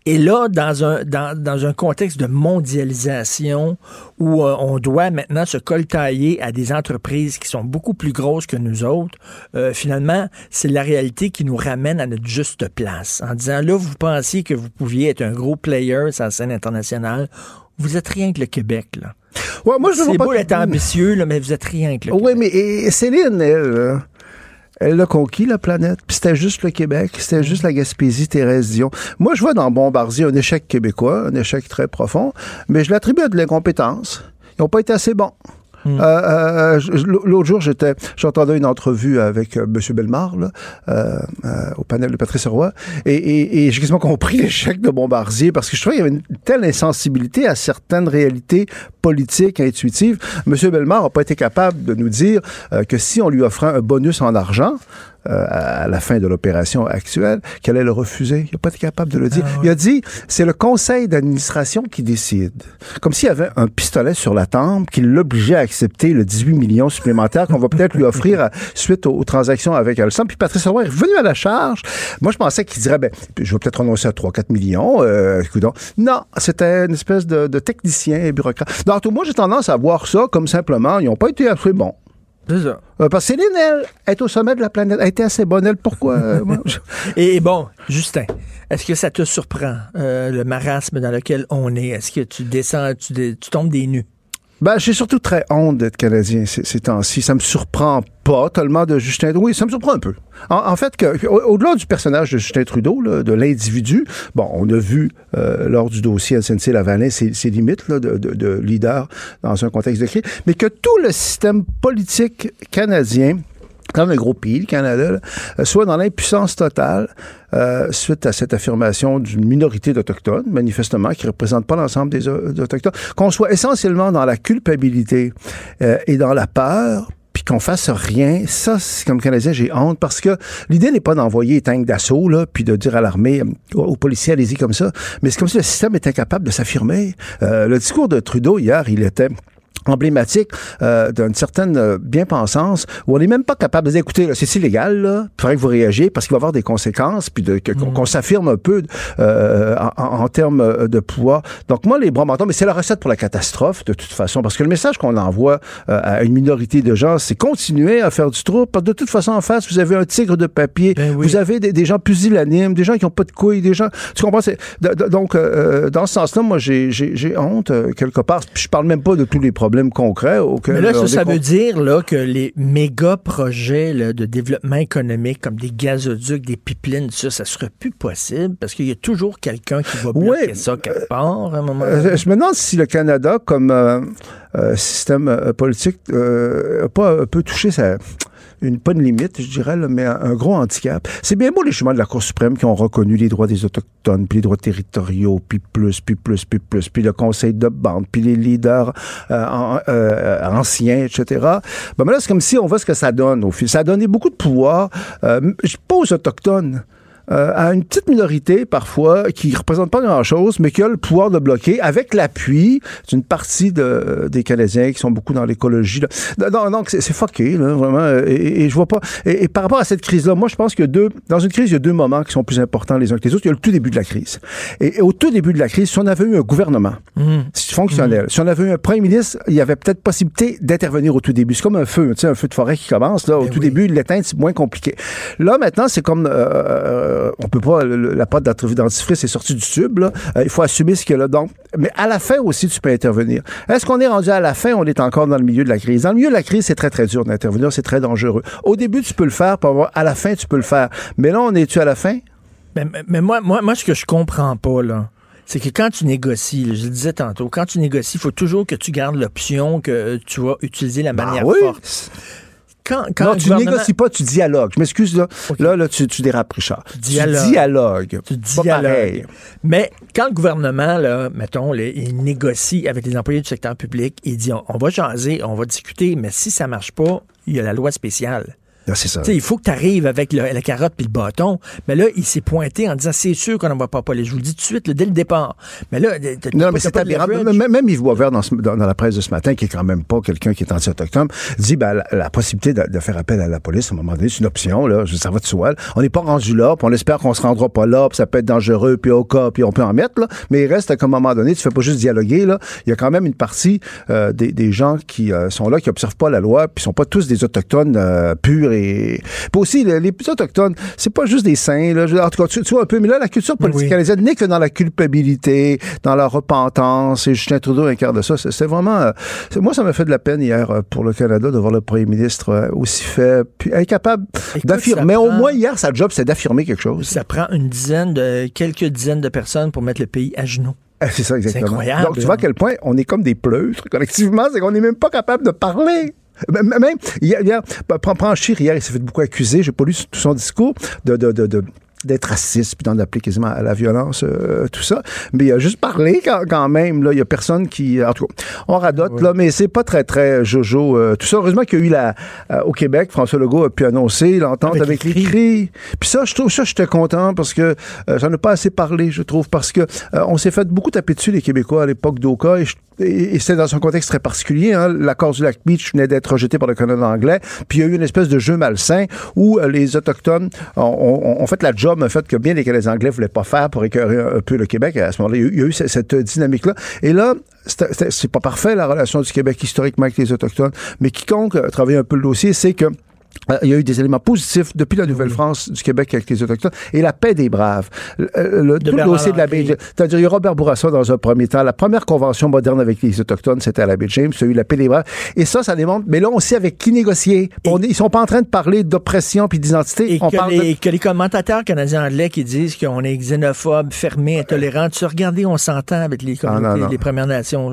Et là, dans un, dans, dans un contexte de mondialisation où euh, on doit maintenant se coltailler à des entreprises qui sont beaucoup plus grosses que nous autres, euh, finalement, c'est la réalité qui nous ramène à notre juste place. En disant, là, vous pensiez que vous pouviez être un gros player sur la scène internationale. Vous êtes rien que le Québec, là. Ouais, moi, je C'est beau d'être ambitieux, là, mais vous êtes rien que le Oui, mais et Céline, elle, elle a conquis la planète. Puis c'était juste le Québec, c'était juste la Gaspésie, Thérèse Dion. Moi, je vois dans Bombardier un échec québécois, un échec très profond, mais je l'attribue à de l'incompétence. Ils n'ont pas été assez bons. Euh, euh, je- L'autre jour, j'étais, j'entendais une entrevue avec euh, M. Euh, euh, au panel de Patrice Roy, et, et, et j'ai quasiment compris l'échec de Bombardier parce que je trouvais qu'il y avait une telle insensibilité à certaines réalités politiques intuitives. M. Bellemare n'a pas été capable de nous dire euh, que si on lui offrait un bonus en argent, euh, à la fin de l'opération actuelle, qu'elle allait le refuser. Il n'a pas été capable de le dire. Il a dit, c'est le conseil d'administration qui décide. Comme s'il y avait un pistolet sur la tempe qui l'obligeait à accepter le 18 millions supplémentaires qu'on va peut-être lui offrir à- suite aux, aux transactions avec Alstom. Puis Patrice Roy est revenu à la charge. Moi, je pensais qu'il dirait, ben, je vais peut-être renoncer à 3-4 millions. Euh, coudonc. non, c'était une espèce de, de technicien et bureaucrate. Moi, j'ai tendance à voir ça comme simplement, ils n'ont pas été assez bons. C'est ça. Euh, parce que Céline, elle, est au sommet de la planète. Elle était assez bonne, elle. Pourquoi? euh, Et, bon, Justin, est-ce que ça te surprend, euh, le marasme dans lequel on est? Est-ce que tu descends, tu tombes des nues? Ben, j'ai surtout très honte d'être Canadien ces, temps-ci. Ça me surprend pas tellement de Justin Trudeau. Oui, ça me surprend un peu. En, fait, que, au- au-delà du personnage de Justin Trudeau, là, de l'individu, bon, on a vu euh, lors du dossier SNC Lavalin ses, ses limites là, de leader dans un contexte de crise, mais que tout le système politique canadien comme un gros pays, le Canada, là, euh, soit dans l'impuissance totale euh, suite à cette affirmation d'une minorité d'Autochtones, manifestement, qui ne représente pas l'ensemble des, euh, Autochtones, qu'on soit essentiellement dans la culpabilité euh, et dans la peur, puis qu'on fasse rien, ça, comme Canadien, j'ai honte, parce que l'idée n'est pas d'envoyer les tanks d'assaut, là, puis de dire à l'armée, euh, aux, aux policiers, allez-y comme ça, mais c'est comme si le système était incapable de s'affirmer. Euh, le discours de Trudeau hier, il était emblématique euh, d'une certaine euh, bien-pensance où on n'est même pas capable de dire écoutez c'est illégal là il faudrait que vous réagiez parce qu'il va y avoir des conséquences puis de, que- qu'on s'affirme un peu euh, en, en- termes euh, de pouvoir donc moi les bras mentons mais c'est la recette pour la catastrophe de toute façon parce que le message qu'on envoie à une minorité de gens c'est continuer à faire du trouble parce que de toute façon en face vous avez un tigre de papier vous avez des, des gens pusillanimes des gens qui ont pas de couilles des gens tu comprends c'est- donc euh, dans ce sens-là moi j'ai j'ai- j'ai honte euh, quelque part je parle même pas de tous les problèmes concrets auxquels Mais là, ça, veut dire là, que les méga projets là, de développement économique, comme des gazoducs, des pipelines, ça, ça serait plus possible parce qu'il y a toujours quelqu'un qui va bloquer ça quelque part à un moment Euh, donné. je me demande si le Canada, comme euh, euh, système euh, politique, euh, a pas un peu touché sa, une, pas limite, je dirais, là, mais un, gros handicap. C'est bien beau les chemins de la Cour suprême qui ont reconnu les droits des Autochtones, puis les droits territoriaux, puis plus, puis plus, puis plus, puis le conseil de bande, puis les leaders euh, euh, anciens, etc. Ben, mais là, c'est comme si on voit ce que ça donne au fil. Ça a donné beaucoup de pouvoir, euh, pas aux Autochtones, euh, à une petite minorité parfois qui représente pas grand-chose, mais qui a le pouvoir de bloquer avec l'appui d'une partie de, des Canadiens qui sont beaucoup dans l'écologie. Non, donc c'est fucké, là, vraiment. euh, Et, et je vois pas. Et, et par rapport à cette crise-là, moi je pense que deux, dans une crise, il y a deux moments qui sont plus importants les uns que les autres. Il y a le tout début de la crise. Et, et au tout début de la crise, si on avait eu un gouvernement fonctionnel, si on avait eu un premier ministre, il y avait peut-être possibilité d'intervenir au tout début. C'est comme un feu, tu sais, un feu de forêt qui commence. Là, au tout début, l'éteindre, c'est moins compliqué. Là, maintenant, c'est comme euh, euh, on peut pas. le- la pâte dentifrice est sortie du tube. Là. Euh, il faut assumer ce qu'il y a là. Donc, mais à la fin aussi, tu peux intervenir. Est-ce qu'on est rendu à la fin? On est encore dans le milieu de la crise. Dans le milieu de la crise, c'est très très dur d'intervenir. C'est très dangereux. Au début, tu peux le faire. puis à la fin, tu peux le faire. Mais là, on est-tu à la fin? Mais, moi, moi, moi, ce que je comprends pas, là, c'est que quand tu négocies, je le disais tantôt, quand tu négocies, il faut toujours que tu gardes l'option que tu vas utiliser la manière oui. forte. Quand, quand non, tu gouvernement- négocies pas, tu dialogues. Je m'excuse, là. Là, là, tu, tu dérapes, Richard. Dialogue. Tu dialogues. Tu dialogues. Mais quand le gouvernement, là, mettons, là, il négocie avec les employés du secteur public, il dit on, on va jaser, on va discuter, mais si ça marche pas, il y a la loi spéciale. Ah, c'est ça. Il faut que tu arrives avec le- la carotte puis le bâton. Mais là, il s'est pointé en disant c'est sûr qu'on n'en va pas parler. Je vous le dis tout de suite, là, dès le départ. Mais là, Non, mais c'est aberrant. Même, même Yves Boisvert, dans, ce- dans- dans la presse de ce matin, qui est quand même pas quelqu'un qui est anti-autochtone, dit ben, la, la possibilité de, de faire appel à la police, à un moment donné, c'est une option. Là, ça va de soi. là. On n'est pas rendu là, puis on espère qu'on se rendra pas là, puis ça peut être dangereux, puis au cas, puis on peut en mettre. Là. Mais il reste qu'à un moment donné, tu fais pas juste dialoguer. Là. Il y a quand même une partie euh, des, des gens qui euh, sont là, qui observent pas la loi, puis sont pas tous des autochtones euh, purs et... Puis aussi, les, les autochtones, c'est pas juste des saints. Là. En tout cas, tu, tu vois un peu, mais là, la culture politique canadienne n'est que dans la culpabilité, dans la repentance, et Justin Trudeau incarne ça. C'est vraiment... euh, moi, ça m'a fait de la peine hier euh, pour le Canada de voir le premier ministre euh, aussi fait, puis incapable d'affirmer. ça Au moins, hier, sa job, c'est d'affirmer quelque chose. Ça prend une dizaine de quelques dizaines de personnes pour mettre le pays à genoux. C'est ça, exactement. incroyable, Donc, tu vois à quel point on est comme des pleutres collectivement, c'est qu'on n'est même pas capable de parler. Même, hier prends, prends Chir, hier, il s'est fait beaucoup accuser, j'ai pas lu tout son discours, de, de, de, de- d'être raciste, puis d'en appeler quasiment à la violence, euh, tout ça. Mais il a juste parlé quand, quand même. Là. Il y a personne qui... En tout cas, on radote, là, mais c'est pas très, très jojo. euh, tout ça, heureusement qu'il y a eu la... euh, au Québec, François Legault a pu annoncer l'entente Avec avec, les cris. Puis ça, je trouve ça, j'étais content parce que euh, j'en ai pas assez parlé, je trouve, parce que euh, on s'est fait beaucoup taper dessus, les Québécois, à l'époque d'Oka, et, je- et, et c'était dans un contexte très particulier. Hein. L'accord du lac Beach venait d'être rejeté par le Canada anglais, puis il y a eu une espèce de jeu malsain où euh, les Autochtones ont, ont- ont fait la job, un fait que bien les anglais voulaient pas faire pour écœurer un, peu le Québec. À ce moment-là, il y a eu- cette, cette dynamique-là. Et là, c'est pas parfait, la relation du Québec historiquement avec les Autochtones, mais quiconque a travaillé un peu le dossier, c'est que euh, il y a eu des éléments positifs depuis la Nouvelle-France du Québec avec les Autochtones et la paix des braves. Le, euh, le- tout le Bernard dossier de la baie. C'est-à-dire, il y a Robert Bourassa dans un premier temps. La première convention moderne avec les Autochtones, c'était à la baie James. Il y a eu la paix des braves. Et ça, ça démontre. Mais là, on sait avec qui négocier. Ils sont pas en train de parler d'oppression puis d'identité. Et On que parle les, de... que les commentateurs canadiens anglais qui disent qu'on est xénophobe, fermé, intolérant, tu sais, regardez, on s'entend avec les communautés, Ah, non, non. les Premières Nations.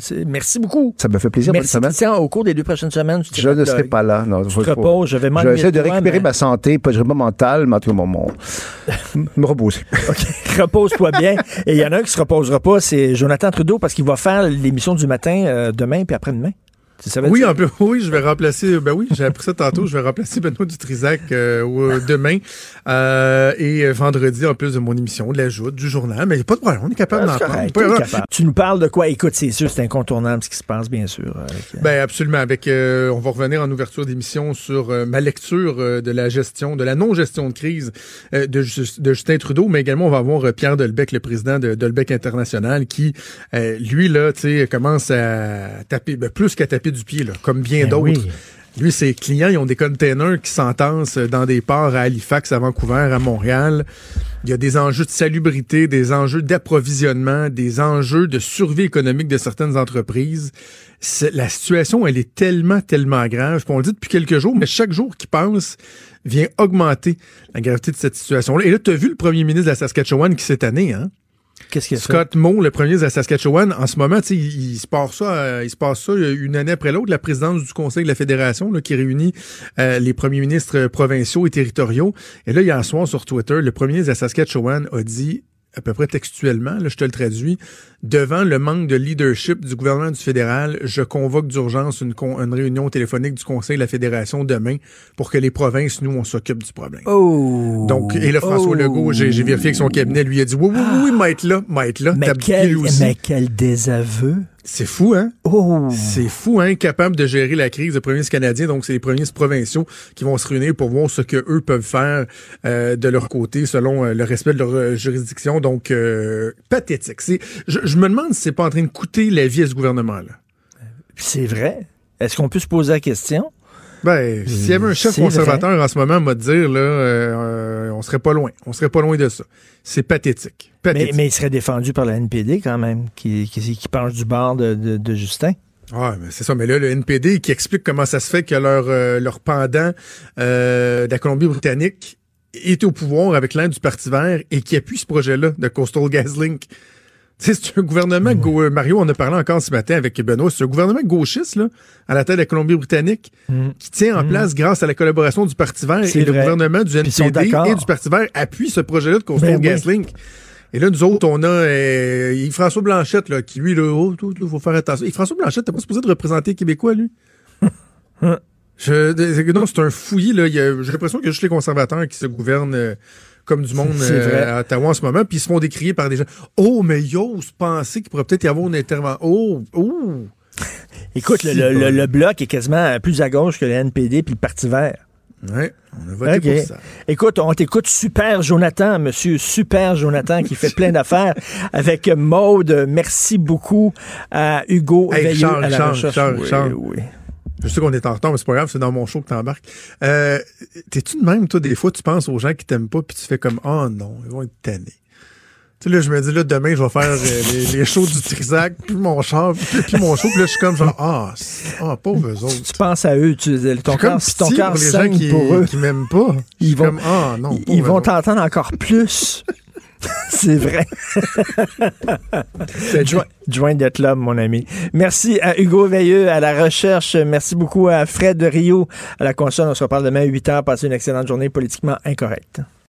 C'est- merci beaucoup. Ça me fait plaisir. Merci, semaine. Christian. Au cours des deux prochaines semaines, tu Je ne serai pas là. Non, Reposes, je vais Je m'ennuyer vais essayer de de récupérer mais- ma santé, pas, pas mentale, mais en tout cas, mon, mon- me reposer. Repose-toi bien. Et il y en a un qui se reposera pas, c'est Jonathan Trudeau, parce qu'il va faire l'émission du matin euh, demain puis après-demain. Oui, un peu, oui, je vais remplacer. Ben oui, j'ai appris ça tantôt. Je vais remplacer Benoît Dutrisac euh, au- demain euh, et vendredi en plus de mon émission, de l'ajout du journal. Mais il n'y a pas de problème, on est capable d'en parler. Tu nous parles de quoi? Écoute, c'est sûr, c'est incontournable ce qui se passe, bien sûr. avec, euh, Ben absolument. Avec, euh, on va revenir en ouverture d'émission sur euh, ma lecture euh, de la gestion, de la non-gestion de crise euh, de, de Justin Trudeau, mais également on va avoir euh, Pierre Delbecq, le président de Delbecq International, qui euh, lui là, tu sais, commence à taper, ben, plus qu'à taper du pied là, comme bien Ben d'autres. oui. Lui, ses clients, ils ont des containers qui s'entassent dans des ports à Halifax, à Vancouver, à Montréal. Il y a des enjeux de salubrité, des enjeux d'approvisionnement, des enjeux de survie économique de certaines entreprises. La situation, elle est tellement, tellement grave. On le dit depuis quelques jours, mais chaque jour qui passe vient augmenter la gravité de cette situation-là. Et là, tu as vu le premier ministre de la Saskatchewan qui cette année, hein? Qu'est-ce qu'il a fait? Scott Moe, le premier ministre de la Saskatchewan, en ce moment, tu sais, il, il se passe ça, euh, il se passe ça euh, une année après l'autre, la présidence du Conseil de la Fédération, là, qui réunit euh, les premiers ministres euh, provinciaux et territoriaux. Et là, hier soir sur Twitter, le premier ministre de la Saskatchewan a dit à peu près textuellement, là, je te le traduis, devant le manque de leadership du gouvernement du fédéral, je convoque d'urgence une, con- une réunion téléphonique du Conseil de la Fédération demain pour que les provinces, nous, on s'occupe du problème. Oh! Donc, et là, François Oh. Legault, j'ai vérifié avec son cabinet, lui a dit oui, oui, oui, oui. Mais T'as abdiqué quel, lui aussi. mais quel désaveu. C'est fou, hein? Oh! C'est fou, hein? Capable de gérer la crise de ministres canadiens. Donc, c'est les premiers ministres provinciaux qui vont se réunir pour voir ce que eux peuvent faire euh, de leur côté selon euh, le respect de leur euh, juridiction. Donc, euh, pathétique. C'est, je, je me demande si c'est pas en train de coûter la vie à ce gouvernement-là. C'est vrai. Est-ce qu'on peut se poser la question? Ben, s'il y avait un chef conservateur en ce moment, m'a dire, là, euh, euh, on serait pas loin. On serait pas loin de ça. C'est pathétique. Mais, Pathétique. mais il serait défendu par la NPD quand même, qui, qui, qui penche du bord de, de- de Justin. Ouais, mais c'est ça. Mais là, le NPD qui explique comment ça se fait que leur, euh, leur pendant euh, de la Colombie-Britannique est au pouvoir avec l'aide du Parti vert et qui appuie ce projet-là de Coastal GasLink. Tu sais, c'est un gouvernement, gau- euh, Mario, on a parlé encore ce matin avec Benoît, c'est un gouvernement gauchiste, là, à la tête de la Colombie-Britannique, qui tient en place grâce à la collaboration du Parti vert et le gouvernement du NPD et du Parti vert appuie ce projet-là de Coastal Ben oui. GasLink. Et là, nous autres, on a euh, Yves-François Blanchette, là, qui lui, là, oh, tout, faut faire attention. Yves-François Blanchette, t'es pas supposé de représenter les Québécois, lui? Je, c'est- non, c'est un fouillis, là. Il J'ai l'impression qu'il y a juste les conservateurs qui se gouvernent euh, comme du monde euh, à Ottawa en ce moment, puis ils se font décrier par des gens. Oh, mais y'ose penser qu'il pourrait peut-être y avoir une intervention. Oh, oh! Écoute, le, Si le- bon. le- le bloc est quasiment plus à gauche que le NPD puis le Parti vert. Ouais, on a voté pour ça. Écoute, on t'écoute Super Jonathan, monsieur Super Jonathan, qui fait plein d'affaires avec Maude. Merci beaucoup à Hugo Hey, Veilleux Richard, à la recherche. Oui, Richard. oui. Je sais qu'on est en retard, mais c'est pas grave, c'est dans mon show que t'embarques. Euh, T'es-tu de même, toi, des fois, tu penses aux gens qui t'aiment pas, puis tu fais comme, oh non, ils vont être tannés. Tu sais, là, je me dis, là, demain, je vais faire euh, les, les shows du Trisac, puis mon char, puis, puis mon show, puis là, je suis comme genre, ah, c'est- ah, pauvres eux autres. Tu penses à eux, tu, ton J'ai comme cœur, ton pitié cœur pour les gens qui, pour eux. qui m'aiment pas. Ils vont- comme, ah, non, Ils, vont t'entendre encore plus. C'est vrai. Join, join de club, mon ami. Merci à Hugo Veilleux à la recherche. Merci beaucoup à Fred de Rio à la console. On se reparle demain à 8 h. Passez une excellente journée politiquement incorrecte.